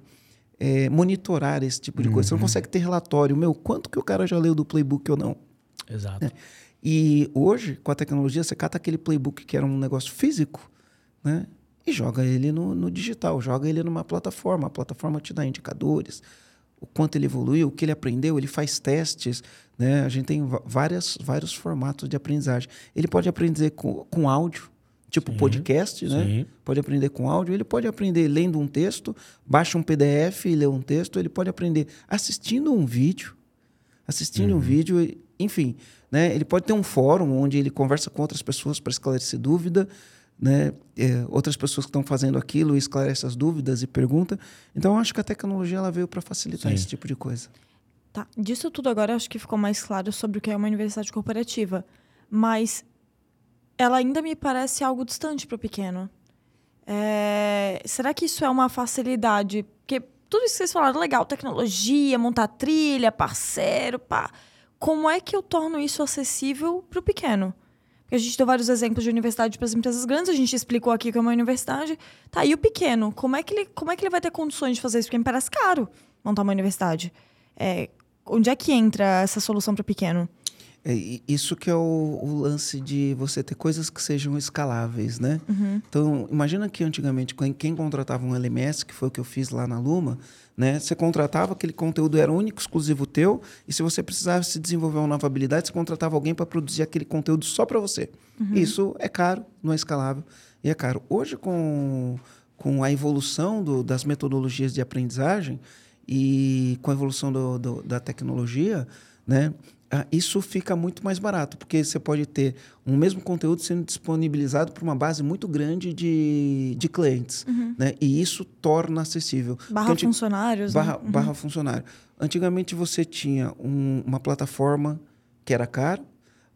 é, monitorar esse tipo de coisa. Você não uhum. consegue ter relatório, meu, quanto que o cara já leu do playbook ou não. Exato. É. E hoje, com a tecnologia, você cata aquele playbook que era um negócio físico, né? E joga ele no, no digital, joga ele numa plataforma. A plataforma te dá indicadores, o quanto ele evoluiu, o que ele aprendeu, ele faz testes, né? A gente tem várias, vários formatos de aprendizagem. Ele pode aprender com, com áudio, tipo sim, podcast, né? Sim. Pode aprender com áudio, ele pode aprender lendo um texto, baixa um PDF e lê um texto, ele pode aprender assistindo um vídeo, assistindo uhum. um vídeo, enfim, né? Ele pode ter um fórum onde ele conversa com outras pessoas para esclarecer dúvida, né? É, outras pessoas que estão fazendo aquilo e esclarece as dúvidas e pergunta. Então, eu acho que a tecnologia ela veio para facilitar Sim. esse tipo de coisa. Tá. Disso tudo agora, acho que ficou mais claro sobre o que é uma universidade corporativa. Mas ela ainda me parece algo distante para o pequeno. É... Será que isso é uma facilidade? Porque tudo isso que vocês falaram, legal, tecnologia, montar trilha, parceiro, pá. Como é que eu torno isso acessível para o pequeno? Porque a gente deu vários exemplos de universidade para as empresas grandes, a gente explicou aqui que é uma universidade. Tá, e o pequeno? Como é que ele, como é que ele vai ter condições de fazer isso? Porque me parece caro montar uma universidade. É, onde é que entra essa solução para o pequeno? É, isso que é o, o, lance de você ter coisas que sejam escaláveis, né? Uhum. Então, imagina que antigamente, quem contratava um LMS, que foi o que eu fiz lá na Luma, né? Você contratava, aquele conteúdo era único, exclusivo teu, e se você precisasse desenvolver uma nova habilidade, você contratava alguém para produzir aquele conteúdo só para você. Uhum. Isso é caro, não é escalável, e é caro. Hoje, com, com a evolução do, das metodologias de aprendizagem e com a evolução do, do, da tecnologia, né? Ah, isso fica muito mais barato, porque você pode ter um mesmo conteúdo sendo disponibilizado para uma base muito grande de, de clientes. Uhum. Né? E isso torna acessível. Barra antig... funcionários. Barra, né? uhum. barra funcionário. Antigamente você tinha um, uma plataforma que era cara,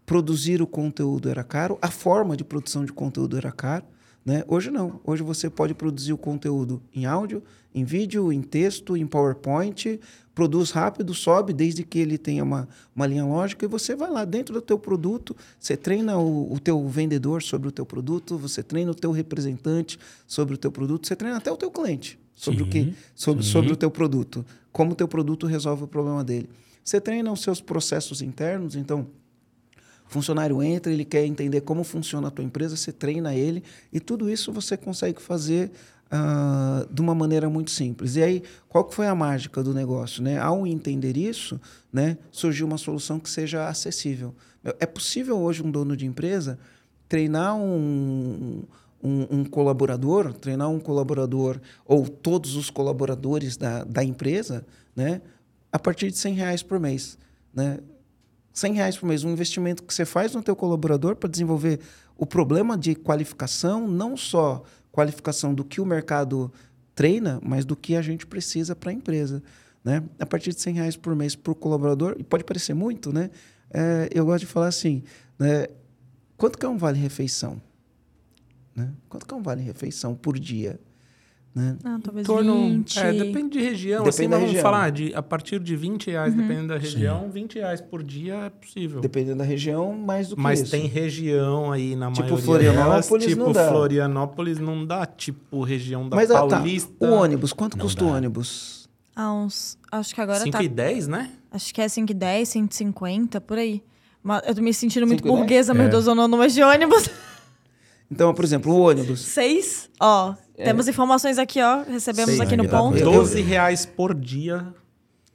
produzir o conteúdo era caro, a forma de produção de conteúdo era caro. Né? Hoje não. Hoje você pode produzir o conteúdo em áudio, em vídeo, em texto, em PowerPoint, produz rápido, sobe, desde que ele tenha uma, uma linha lógica, e você vai lá dentro do teu produto, você treina o, o teu vendedor sobre o teu produto, você treina o teu representante sobre o teu produto, você treina até o teu cliente sobre sim, o que sobre, sobre o teu produto, como o teu produto resolve o problema dele. Você treina os seus processos internos, então o funcionário entra, ele quer entender como funciona a tua empresa, você treina ele e tudo isso você consegue fazer uh, de uma maneira muito simples. E aí, qual que foi a mágica do negócio? Né? Ao entender isso, né, surgiu uma solução que seja acessível. É possível hoje um dono de empresa treinar um, um, um, colaborador, treinar um colaborador ou todos os colaboradores da, da empresa, né, a partir de 100 reais por mês. Né? 100 reais por mês, um investimento que você faz no teu colaborador para desenvolver o problema de qualificação, não só qualificação do que o mercado treina, mas do que a gente precisa para a empresa. Né? A partir de 100 reais por mês por colaborador, e pode parecer muito, né? É, eu gosto de falar assim, né? quanto que é um vale-refeição? Né? Quanto que é um vale-refeição por dia? Né? Ah, talvez torno, 20. É, depende de região. Depende assim, da vamos região. falar de a partir de 20 reais, uhum. dependendo da região, Sim. 20 reais por dia é possível. Dependendo da região, mais do que Mas isso. tem região aí na tipo maioria Florianópolis delas, tipo não dá. Florianópolis não dá, tipo região da Mas, Paulista. Tá. O ônibus, quanto não custa dá. o ônibus? Ah, uns, acho que agora 5 tá... 5,10, né? Acho que é 5,10, 150, por aí. Eu tô me sentindo muito burguesa, meu é. Deus, eu não ando de ônibus. Então, por exemplo, o ônibus. Seis? Ó, é. temos informações aqui, ó. Recebemos Seis, aqui no ponto. 12 reais por dia.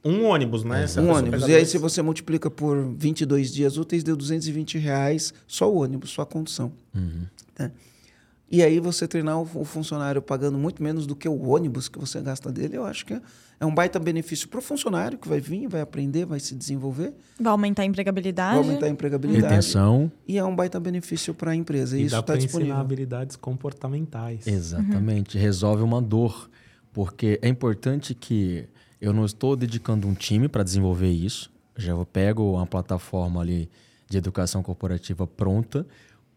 Um ônibus, né? É, um ônibus. E aí, se você multiplica por 22 dias úteis, deu 220 reais só o ônibus, só a condução. Uhum. Né? E aí, você treinar o funcionário pagando muito menos do que o ônibus que você gasta dele, eu acho que é é um baita benefício para o funcionário que vai vir, vai aprender, vai se desenvolver. Vai aumentar a empregabilidade. Vai aumentar a empregabilidade. Retenção. E é um baita benefício para a empresa. E, e isso está disponível. ensinar habilidades comportamentais. Exatamente. Uhum. Resolve uma dor. Porque é importante que eu não estou dedicando um time para desenvolver isso. Já pego uma plataforma ali de educação corporativa pronta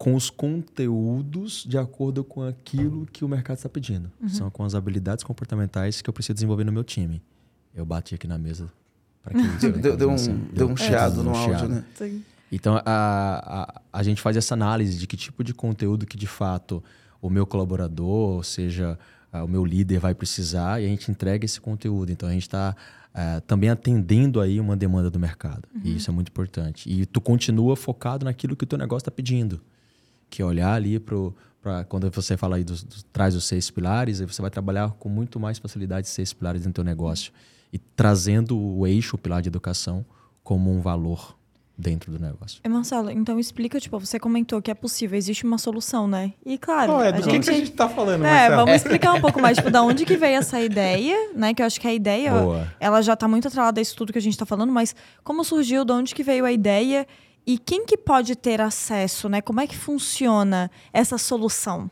com os conteúdos de acordo com aquilo que o mercado está pedindo. Uhum. São com as habilidades comportamentais que eu preciso desenvolver no meu time. Eu bati aqui na mesa para que isso deu, deu, um, deu um chiado é, no um áudio, chiado. né? Sim. Então, a, a, a gente faz essa análise de que tipo de conteúdo que, de fato, o meu colaborador, ou seja, o meu líder vai precisar e a gente entrega esse conteúdo. Então, a gente está uh, também atendendo aí uma demanda do mercado. Uhum. E isso é muito importante. E tu continua focado naquilo que o teu negócio está pedindo que olhar ali para quando você fala aí dos, dos, traz os seis pilares, aí você vai trabalhar com muito mais facilidade seis pilares no teu negócio e trazendo o eixo, o pilar de educação como um valor dentro do negócio. É, Marcelo, então explica, tipo, você comentou que é possível, existe uma solução, né? E claro, oh, é, do a gente... que a gente tá falando, É, Marcelo? vamos explicar um pouco mais, tipo, da onde que veio essa ideia, né? Que eu acho que a ideia, Boa. ela já tá muito atrelada a isso tudo que a gente tá falando, mas como surgiu, de onde que veio a ideia e quem que pode ter acesso, né? Como é que funciona essa solução?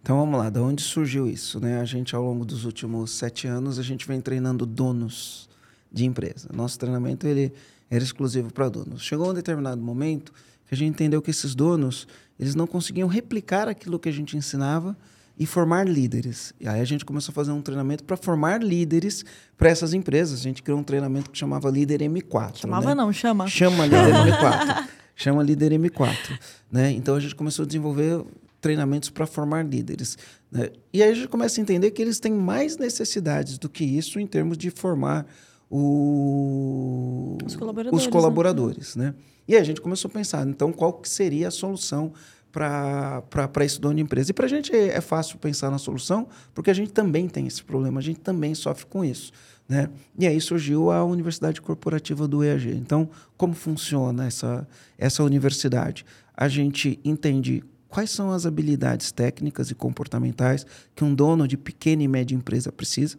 Então vamos lá, de onde surgiu isso? Né? A gente, ao longo dos últimos sete anos, a gente vem treinando donos de empresa. Nosso treinamento ele era exclusivo para donos. Chegou um determinado momento que a gente entendeu que esses donos eles não conseguiam replicar aquilo que a gente ensinava e formar líderes. E aí a gente começou a fazer um treinamento para formar líderes para essas empresas. A gente criou um treinamento que chamava Líder M4. Chamava né? não, chama. Chama Líder M4. chama Líder M4. Né? Então a gente começou a desenvolver treinamentos para formar líderes. Né? E aí a gente começa a entender que eles têm mais necessidades do que isso em termos de formar o... os colaboradores. Os colaboradores né? né? E aí a gente começou a pensar, então, qual que seria a solução para esse dono de empresa. E para a gente é, é, fácil pensar na solução, porque a gente também tem esse problema, a gente também sofre com isso. Né? E aí surgiu a Universidade Corporativa do EAG. Então, como funciona essa, essa universidade? A gente entende quais são as habilidades técnicas e comportamentais que um dono de pequena e média empresa precisa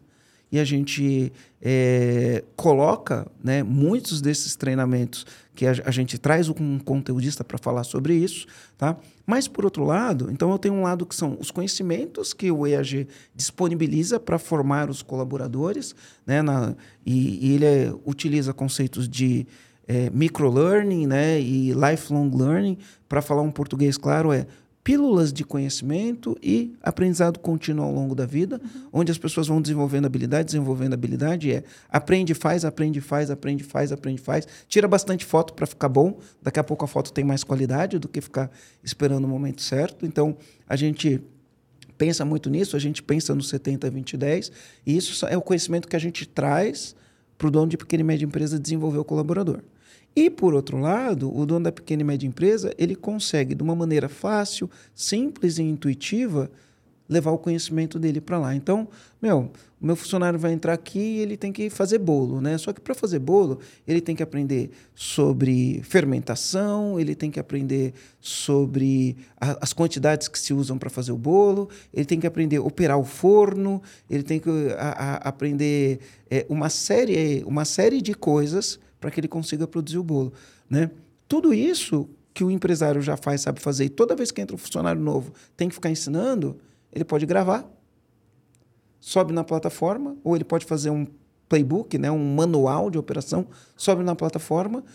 e a gente é, coloca né, muitos desses treinamentos que a, a gente traz um conteudista para falar sobre isso, tá? Mas por outro lado, então eu tenho um lado que são os conhecimentos que o EAG disponibiliza para formar os colaboradores, né? Na, e, e ele é, utiliza conceitos de é, microlearning né, e lifelong learning, para falar um português claro, é pílulas de conhecimento e aprendizado contínuo ao longo da vida, uhum. onde as pessoas vão desenvolvendo habilidade, desenvolvendo habilidade, é aprende, faz, aprende, faz, aprende, faz, aprende, faz. Tira bastante foto para ficar bom, daqui a pouco a foto tem mais qualidade do que ficar esperando o momento certo. Então, a gente pensa muito nisso, a gente pensa no 70, 20, 10, e isso é o conhecimento que a gente traz para o dono de pequena e média empresa desenvolver o colaborador. E, por outro lado, o dono da pequena e média empresa, ele consegue, de uma maneira fácil, simples e intuitiva, levar o conhecimento dele para lá. Então, meu, o meu funcionário vai entrar aqui e ele tem que fazer bolo, né? Só que para fazer bolo, ele tem que aprender sobre fermentação, ele tem que aprender sobre a, as quantidades que se usam para fazer o bolo, ele tem que aprender a operar o forno, ele tem que a, a, aprender é, uma série, uma série de coisas para que ele consiga produzir o bolo, né? Tudo isso que o empresário já faz, sabe fazer, e toda vez que entra um funcionário novo, tem que ficar ensinando, ele pode gravar, sobe na plataforma, ou ele pode fazer um playbook, né, um manual de operação, sobe na plataforma,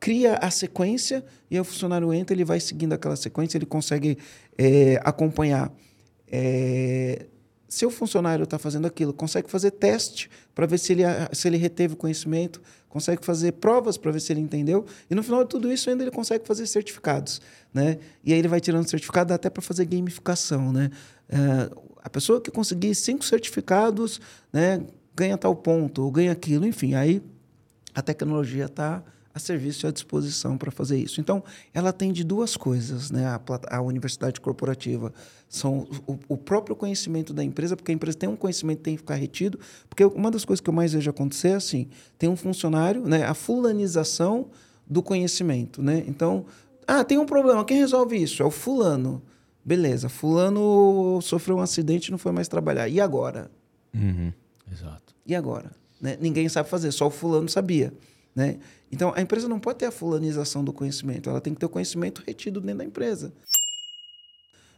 cria a sequência e o funcionário entra, ele vai seguindo aquela sequência, ele consegue é, acompanhar é, se o funcionário está fazendo aquilo, consegue fazer teste para ver se ele, se ele reteve o conhecimento, consegue fazer provas para ver se ele entendeu, e no final de tudo isso ainda ele consegue fazer certificados. Né? E aí ele vai tirando certificado até para fazer gamificação. Né? É, a pessoa que conseguir cinco certificados né, ganha tal ponto, ou ganha aquilo, enfim, aí a tecnologia está a serviço e à disposição para fazer isso. Então, ela tem de duas coisas, né? A, a universidade corporativa são o, o, próprio conhecimento da empresa, porque a empresa tem um conhecimento que tem que ficar retido, porque uma das coisas que eu mais vejo acontecer é assim, tem um funcionário, né? A fulanização do conhecimento, né? Então, ah, tem um problema, quem resolve isso? É o fulano. Beleza, fulano sofreu um acidente e não foi mais trabalhar. E agora? Uhum. Exato. E agora? Né? Ninguém sabe fazer, só o fulano sabia. Né? Então, a empresa não pode ter a fulanização do conhecimento, ela tem que ter o conhecimento retido dentro da empresa.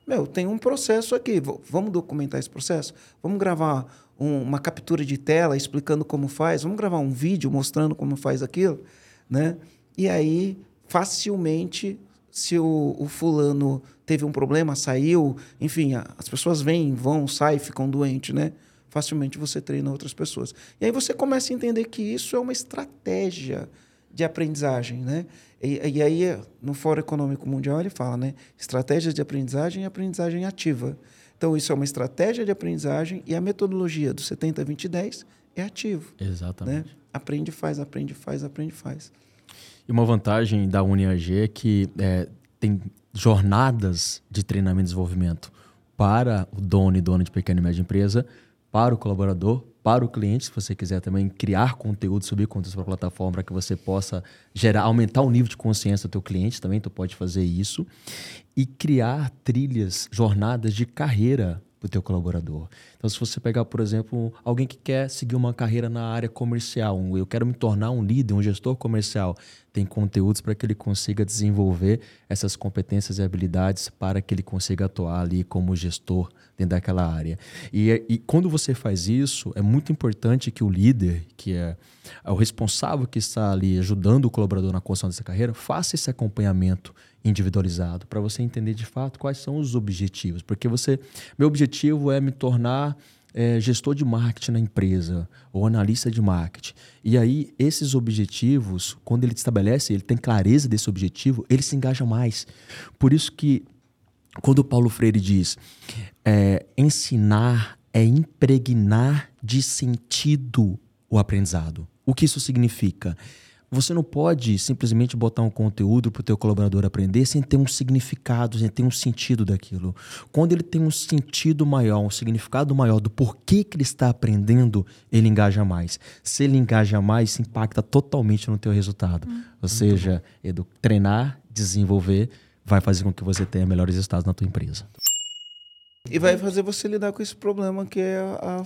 Meu, tem um processo aqui, vamos documentar esse processo? Vamos gravar um, uma captura de tela explicando como faz? Vamos gravar um vídeo mostrando como faz aquilo? Né? E aí, facilmente, se o, o fulano teve um problema, saiu, enfim, as pessoas vêm, vão, saem, ficam doentes, né? facilmente você treina outras pessoas. E aí você começa a entender que isso é uma estratégia de aprendizagem, né? E, e aí, no Fórum Econômico Mundial, ele fala, né? Estratégias de aprendizagem e aprendizagem ativa. Então, isso é uma estratégia de aprendizagem e a metodologia do 70, 20 e 10 é ativo. Exatamente. Né? Aprende, faz, aprende, faz, aprende, faz. E uma vantagem da UniAG é que é, tem jornadas de treinamento e desenvolvimento para o dono e dona de pequena e média empresa para o colaborador, para o cliente, se você quiser também criar conteúdo, subir conteúdo para a plataforma para que você possa gerar, aumentar o nível de consciência do teu cliente também, tu pode fazer isso. E criar trilhas, jornadas de carreira para o teu colaborador. Então, se você pegar, por exemplo, alguém que quer seguir uma carreira na área comercial, um, eu quero me tornar um líder, um gestor comercial, tem conteúdos para que ele consiga desenvolver essas competências e habilidades para que ele consiga atuar ali como gestor dentro daquela área. E, e quando você faz isso, é muito importante que o líder, que é, é o responsável que está ali ajudando o colaborador na construção dessa carreira, faça esse acompanhamento individualizado para você entender de fato quais são os objetivos. Porque você, meu objetivo é me tornar é, gestor de marketing na empresa ou analista de marketing. E aí, esses objetivos, quando ele estabelece, ele tem clareza desse objetivo, ele se engaja mais. Por isso que, quando o Paulo Freire diz é, ensinar é impregnar de sentido o aprendizado. O que isso significa? Você não pode simplesmente botar um conteúdo para o teu colaborador aprender sem ter um significado, sem ter um sentido daquilo. Quando ele tem um sentido maior, um significado maior do porquê que ele está aprendendo, ele engaja mais. Se ele engaja mais, isso impacta totalmente no teu resultado. Hum. Ou seja, treinar, desenvolver, vai fazer com que você tenha melhores resultados na tua empresa. E vai fazer você lidar com esse problema que é a, a,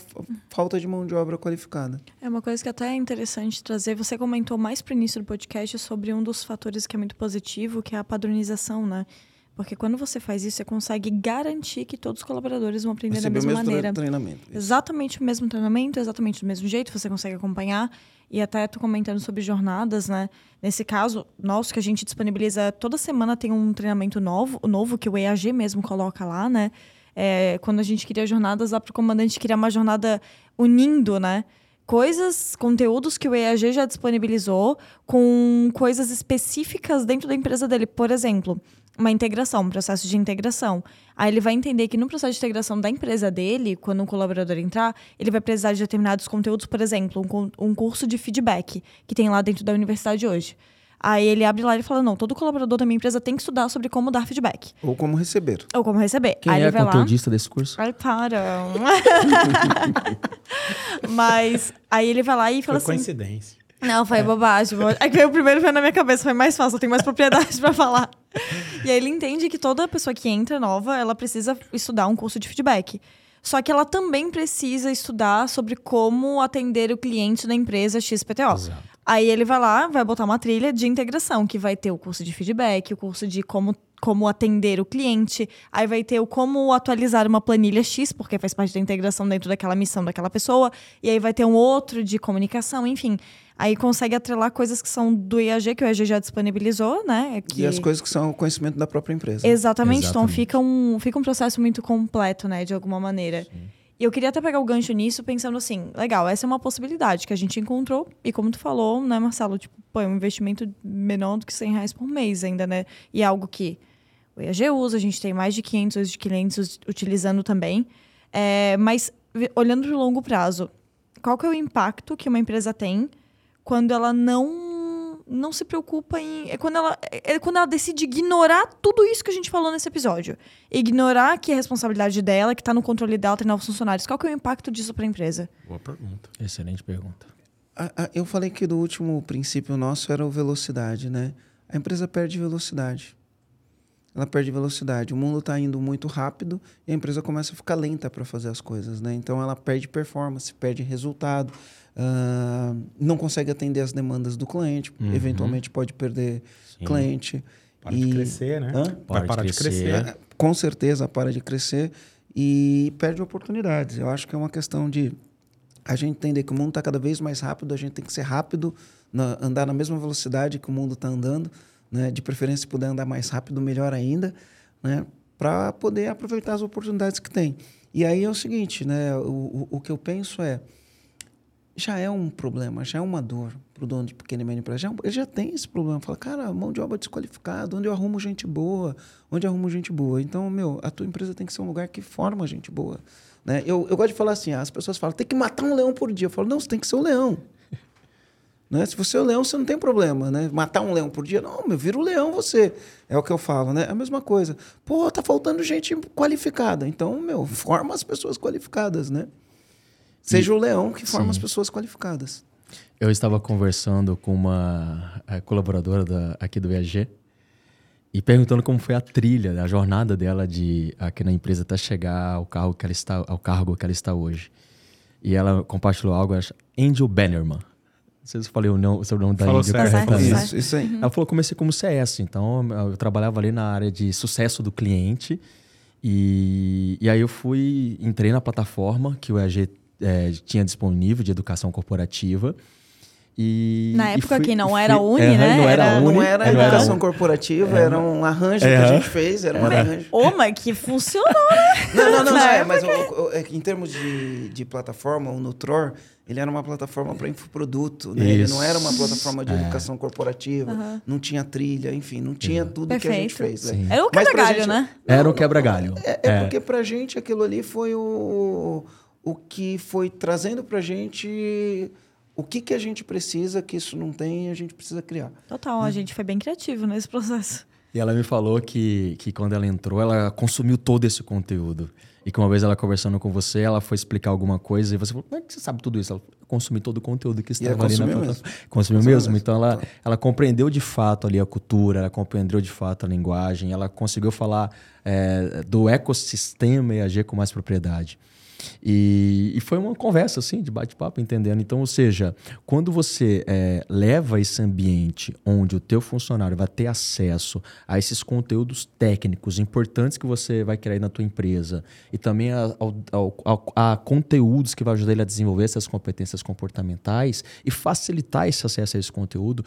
falta de mão de obra qualificada. É uma coisa que até é interessante trazer. Você comentou mais para o início do podcast sobre um dos fatores que é muito positivo, que é a padronização, né? Porque quando você faz isso, você consegue garantir que todos os colaboradores vão aprender da mesma o mesmo maneira. treinamento. Isso. Exatamente o mesmo treinamento, exatamente do mesmo jeito, você consegue acompanhar. E até tô comentando sobre jornadas, né? Nesse caso, nosso que a gente disponibiliza toda semana tem um treinamento novo, novo que o EAG mesmo coloca lá, né? É, quando a gente queria jornadas lá para o comandante queria uma jornada unindo, né? Coisas, conteúdos que o EAG já disponibilizou com coisas específicas dentro da empresa dele. Por exemplo, uma integração, um processo de integração. Aí ele vai entender que no processo de integração da empresa dele, quando um colaborador entrar, ele vai precisar de determinados conteúdos, por exemplo, um, um curso de feedback que tem lá dentro da universidade hoje. Aí ele abre lá e fala: não, todo colaborador da minha empresa tem que estudar sobre como dar feedback. Ou como receber. Ou como receber. Quem aí é ele vai conteudista lá... desse curso? Ai, para. Mas aí ele vai lá e fala Foi assim. coincidência. Não, foi é. bobagem. É que veio o primeiro veio na minha cabeça, foi mais fácil, eu tenho mais propriedade para falar. E aí ele entende que toda pessoa que entra nova, ela precisa estudar um curso de feedback. Só que ela também precisa estudar sobre como atender o cliente da empresa XPTO. Exato. Aí ele vai lá, vai botar uma trilha de integração, que vai ter o curso de feedback, o curso de como, como atender o cliente, aí vai ter o como atualizar uma planilha X, porque faz parte da integração dentro daquela missão daquela pessoa, e aí vai ter um outro de comunicação, enfim. Aí consegue atrelar coisas que são do IAG, que o IAG já disponibilizou, né? Que... E as coisas que são o conhecimento da própria empresa. Exatamente. Exatamente. Então fica um, fica um processo muito completo, né? De alguma maneira. Sim. E eu queria até pegar o gancho nisso, pensando assim, legal, essa é uma possibilidade que a gente encontrou. E como tu falou, né, Marcelo? Tipo, pô, é um investimento menor do que 100 reais por mês ainda, né? E é algo que o IAG usa, a gente tem mais de 500 de clientes utilizando também. É, mas, olhando de longo prazo, qual que é o impacto que uma empresa tem quando ela não não se preocupa em é quando ela é quando ela decide ignorar tudo isso que a gente falou nesse episódio. Ignorar que é responsabilidade dela que está no controle dela treinar os funcionários. Qual que é o impacto disso para a empresa? Boa pergunta. Excelente pergunta. Eu falei que do último princípio nosso era o velocidade né? A empresa perde velocidade. Ela perde velocidade. O mundo está indo muito rápido e a empresa começa a ficar lenta para fazer as coisas né? Então ela perde performance perde resultado Uh, não consegue atender as demandas do cliente, uhum. eventualmente pode perder Sim. cliente. Para e... de crescer, né? Hã? Vai parar de crescer. de crescer. É, com certeza para de crescer e perde oportunidades. Eu acho que é uma questão de a gente entender que o mundo está cada vez mais rápido, a gente tem que ser rápido, na, andar na mesma velocidade que o mundo está andando, né? de preferência, se puder andar mais rápido, melhor ainda, né? para poder aproveitar as oportunidades que tem. E aí é o seguinte, né? o, o, o que eu penso é já é um problema, já é uma dor para o dono de pequena e média empresa. Já, ele já tem esse problema. Fala, cara, mão de obra desqualificada, onde eu arrumo gente boa? Onde eu arrumo gente boa? Então, meu, a tua empresa tem que ser um lugar que forma gente boa. Né? Eu, eu gosto de falar assim, as pessoas falam, tem que matar um leão por dia. Eu falo, não, você tem que ser o um leão. né? Se você é o leão, você não tem problema, né? Matar um leão por dia, não, meu, vira o leão você. É o que eu falo, né? É a mesma coisa. Pô, tá faltando gente qualificada. Então, meu, forma as pessoas qualificadas, né? Seja e, o leão que forma sim. as pessoas qualificadas. Eu estava conversando com uma eh, colaboradora da, aqui do VAG e perguntando como foi a trilha, a jornada dela de aqui na empresa até chegar ao cargo que ela está, ao cargo que ela está hoje. E ela compartilhou algo, Angel Bannerman. Não sei se eu falei o, nome, o nome da Falou Angel corretamente. Isso, isso aí. Uhum. Ela falou comecei como CS, então eu trabalhava ali na área de sucesso do cliente. E, e aí eu fui, entrei na plataforma que o EAG é, tinha disponível de educação corporativa. E, Na época fui, que não era Uni, é, né? Não era, Uni, não era educação era corporativa, era um arranjo que a gente fez, era um arranjo. Ô, mas que funcionou, né? Não, não, não, não é, mas o, o, em termos de, de plataforma, o Nutror, ele era uma plataforma para infoproduto, né? Ele não era uma plataforma de educação corporativa, uhum. não tinha trilha, enfim, não tinha tudo Perfeito. que a gente fez. Né? Era o quebra-galho, né? Era o quebra-galho. É, é, é, porque pra gente aquilo ali foi o o que foi trazendo para a gente o que, que a gente precisa, que isso não tem, e a gente precisa criar. Total, a gente foi bem criativo nesse processo. E ela me falou que, que quando ela entrou, ela consumiu todo esse conteúdo. E que uma vez ela conversando com você, ela foi explicar alguma coisa e você falou: Como é que você sabe tudo isso? Ela consumi todo o conteúdo que estava ali na plataforma. Consumiu mesmo. Então ela, ela compreendeu de fato ali a cultura, ela compreendeu de fato a linguagem, ela conseguiu falar é, do ecossistema EAG com mais propriedade. E, e, foi uma conversa, assim, de bate-papo, entendendo. Então, ou seja, quando você é, leva esse ambiente onde o teu funcionário vai ter acesso a esses conteúdos técnicos importantes que você vai criar na tua empresa e também a, a, a, conteúdos que vai ajudar ele a desenvolver essas competências comportamentais e facilitar esse acesso a esse conteúdo,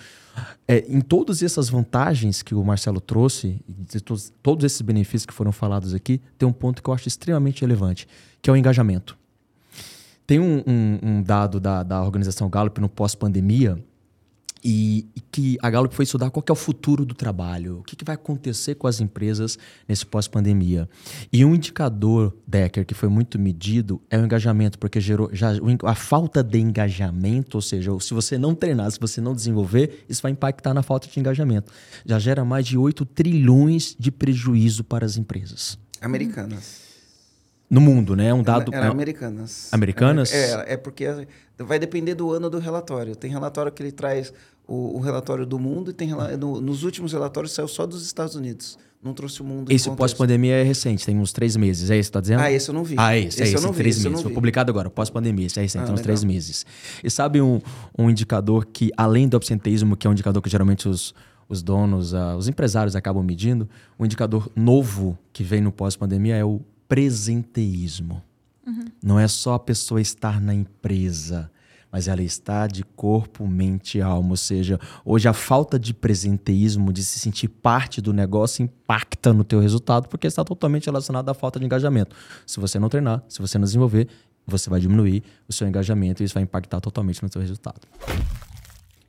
é, em todas essas vantagens que o Marcelo trouxe, todos, todos esses benefícios que foram falados aqui, tem um ponto que eu acho extremamente relevante que é o engajamento. Tem um, um, um dado da, da organização Gallup no pós-pandemia e, e, que a Gallup foi estudar qual é o futuro do trabalho, o que, que vai acontecer com as empresas nesse pós-pandemia. E um indicador, Decker, que foi muito medido é o engajamento, porque gerou já, a falta de engajamento, ou seja, se você não treinar, se você não desenvolver, isso vai impactar na falta de engajamento. Já gera mais de 8 trilhões de prejuízo para as empresas. Americanas. No mundo, né? É um dado. Era, era americanas. Americanas? É, é porque vai depender do ano do relatório. Tem relatório que ele traz o, o relatório do mundo e tem no, nos últimos relatórios saiu só dos Estados Unidos. Não trouxe o mundo. Esse pós-pandemia é recente, tem uns três meses. É isso que tá dizendo? Ah, esse eu não vi. Ah, esse, esse é esse, eu três vi, meses. Foi publicado agora, pós-pandemia, esse é recente, ah, tem uns legal. três meses. E sabe um, um indicador que, além do absenteísmo, que é um indicador que geralmente os, os donos, uh, os empresários acabam medindo, um indicador novo que vem no pós-pandemia é o presenteísmo. Uhum. Não é só a pessoa estar na empresa, mas ela está de corpo, mente e alma. Ou seja, hoje a falta de presenteísmo, de se sentir parte do negócio, impacta no teu resultado, porque está totalmente relacionado à falta de engajamento. Se você não treinar, se você não desenvolver, você vai diminuir o seu engajamento e isso vai impactar totalmente no teu resultado.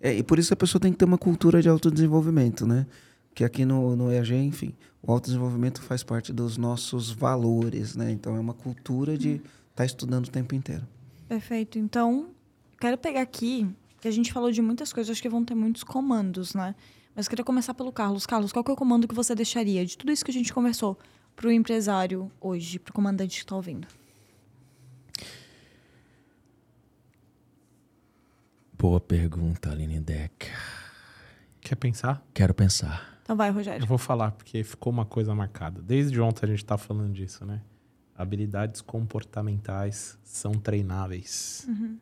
É, e por isso a pessoa tem que ter uma cultura de autodesenvolvimento, né? Que aqui no, no EAG, enfim, o autodesenvolvimento faz parte dos nossos valores, né? Então é uma cultura de estar tá estudando o tempo inteiro. Perfeito. Então, quero pegar aqui, que a gente falou de muitas coisas, acho que vão ter muitos comandos, né? Mas queria começar pelo Carlos. Carlos, qual é o comando que você deixaria de tudo isso que a gente conversou para o empresário hoje, para o comandante que está ouvindo? Boa pergunta, Aline Deck. Quer pensar? Quero pensar. Então vai, Rogério. Eu vou falar, porque ficou uma coisa marcada. Desde ontem a gente está falando disso, né? Habilidades comportamentais são treináveis. Uhum.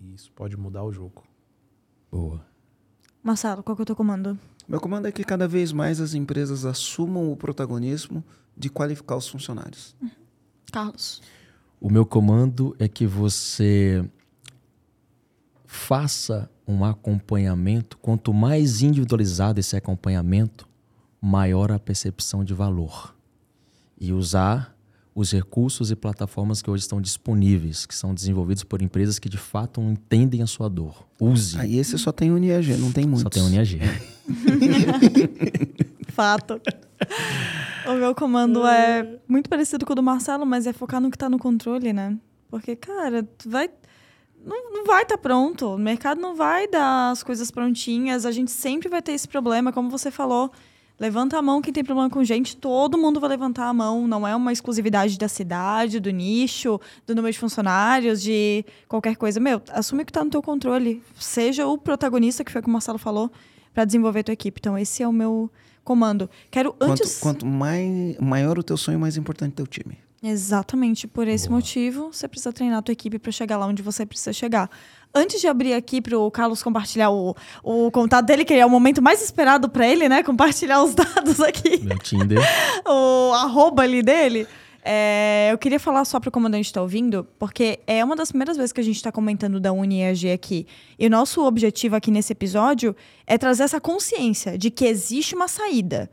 E isso pode mudar o jogo. Boa. Marcelo, qual que é o teu comando? Meu comando é que cada vez mais as empresas assumam o protagonismo de qualificar os funcionários. Uhum. Carlos. O meu comando é que você faça um acompanhamento, quanto mais individualizado esse acompanhamento, maior a percepção de valor. E usar os recursos e plataformas que hoje estão disponíveis, que são desenvolvidos por empresas que de fato entendem a sua dor. Use. Aí esse só tem UniAG, não tem muitos. Só tem UniAG. fato. O meu comando é muito parecido com o do Marcelo, mas é focar no que está no controle, né? Porque, cara, tu vai não, não vai estar tá pronto. O mercado não vai dar as coisas prontinhas. A gente sempre vai ter esse problema, como você falou. Levanta a mão quem tem problema com gente, todo mundo vai levantar a mão. Não é uma exclusividade da cidade, do nicho, do número de funcionários, de qualquer coisa. Meu, assume que está no teu controle. Seja o protagonista, que foi o que o Marcelo falou, para desenvolver a tua equipe. Então, esse é o meu comando. Quero antes. Quanto, quanto mais, maior o teu sonho, mais importante o teu time. Exatamente por esse Boa. motivo, você precisa treinar a tua equipe para chegar lá onde você precisa chegar. Antes de abrir aqui para o Carlos compartilhar o, o contato dele, que é o momento mais esperado para ele, né? Compartilhar os dados aqui. Meu Tinder. o arroba ali dele. É, eu queria falar só para o comandante estar tá ouvindo, porque é uma das primeiras vezes que a gente está comentando da UniEAG aqui. E o nosso objetivo aqui nesse episódio é trazer essa consciência de que existe uma saída.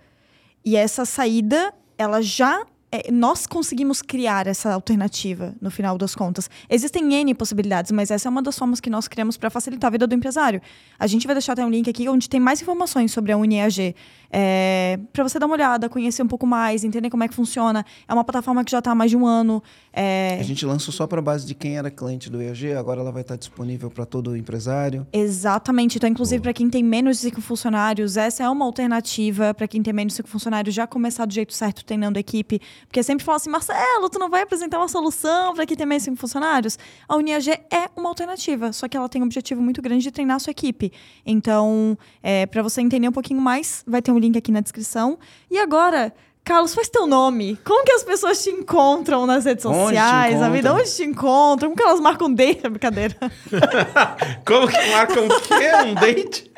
E essa saída, ela já é, nós conseguimos criar essa alternativa no final das contas. Existem N possibilidades, mas essa é uma das formas que nós criamos para facilitar a vida do empresário. A gente vai deixar até um link aqui onde tem mais informações sobre a UniEAG. É, para você dar uma olhada, conhecer um pouco mais, entender como é que funciona. É uma plataforma que já está há mais de um ano. É... A gente lançou só para base de quem era cliente do EAG, agora ela vai estar tá disponível para todo empresário. Exatamente. Então, inclusive, para quem tem menos de cinco funcionários, essa é uma alternativa para quem tem menos de cinco funcionários já começar do jeito certo, treinando a equipe. Porque sempre falam assim, Marcelo, tu não vai apresentar uma solução para tem menos de cinco funcionários? A UniAG é uma alternativa, só que ela tem um objetivo muito grande de treinar a sua equipe. Então, é, para você entender um pouquinho mais, vai ter um link aqui na descrição. E agora, Carlos, faz teu nome. Como que as pessoas te encontram nas redes Onde sociais? A vida, onde te encontram? Como que elas marcam date? É brincadeira. Como que marca um quê? Um date?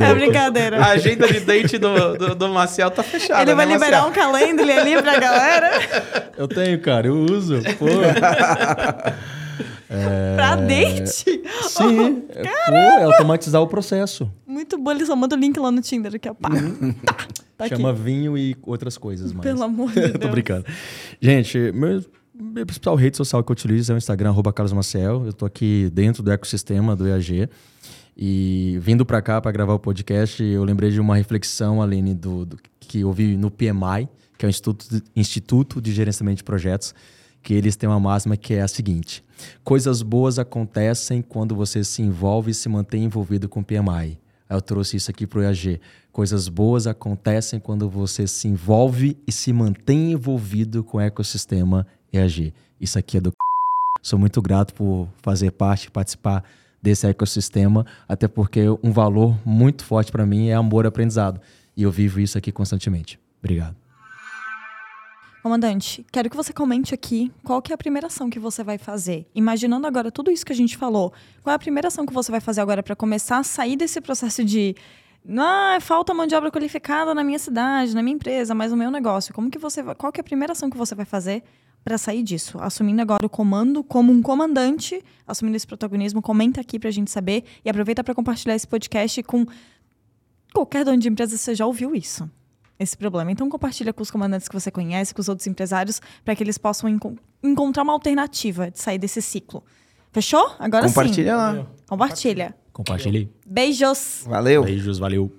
É brincadeira. A agenda de date do, do, do Maciel tá fechada. Ele vai né, liberar um calendly ali pra galera. Eu tenho, cara, eu uso. Pô. Pra date. Sim, é, pô, é automatizar o processo. Muito bom, ele só manda o link lá no Tinder aqui, ó. Pá. Tá, tá aqui. Chama vinho e outras coisas mais. Pelo amor de Tô Deus. brincando. Gente, meu, meu principal rede social que eu utilizo é o Instagram, arroba Carlos Maciel. Eu tô aqui dentro do ecossistema do EAG. E vindo para cá para gravar o podcast, eu lembrei de uma reflexão, Aline, do, do- que eu vi no PMI, que é o Instituto de, Instituto de Gerenciamento de Projetos, que eles têm uma máxima que é a seguinte: coisas boas acontecem quando você se envolve e se mantém envolvido com o PMI. Eu trouxe isso aqui para o EAG. Coisas boas acontecem quando você se envolve e se mantém envolvido com o ecossistema EAG. Isso aqui é do Sou muito grato por fazer parte, participar desse ecossistema, até porque um valor muito forte para mim é amor aprendizado. E eu vivo isso aqui constantemente. Obrigado. Comandante, quero que você comente aqui qual que é a primeira ação que você vai fazer. Imaginando agora tudo isso que a gente falou, qual é a primeira ação que você vai fazer agora para começar a sair desse processo de ah, falta mão de obra qualificada na minha cidade, na minha empresa, mas no meu negócio. Como que você qual que é a primeira ação que você vai fazer para sair disso? Assumindo agora o comando como um comandante, assumindo esse protagonismo, comenta aqui pra gente saber e aproveita para compartilhar esse podcast com qualquer dono de empresa você já ouviu isso esse problema. Então compartilha com os comandantes que você conhece, com os outros empresários, para que eles possam enco- encontrar uma alternativa de sair desse ciclo. Fechou? Agora Compartilha lá. sim. Compartilha. Compartilhe. Beijos. Valeu. Beijos, valeu.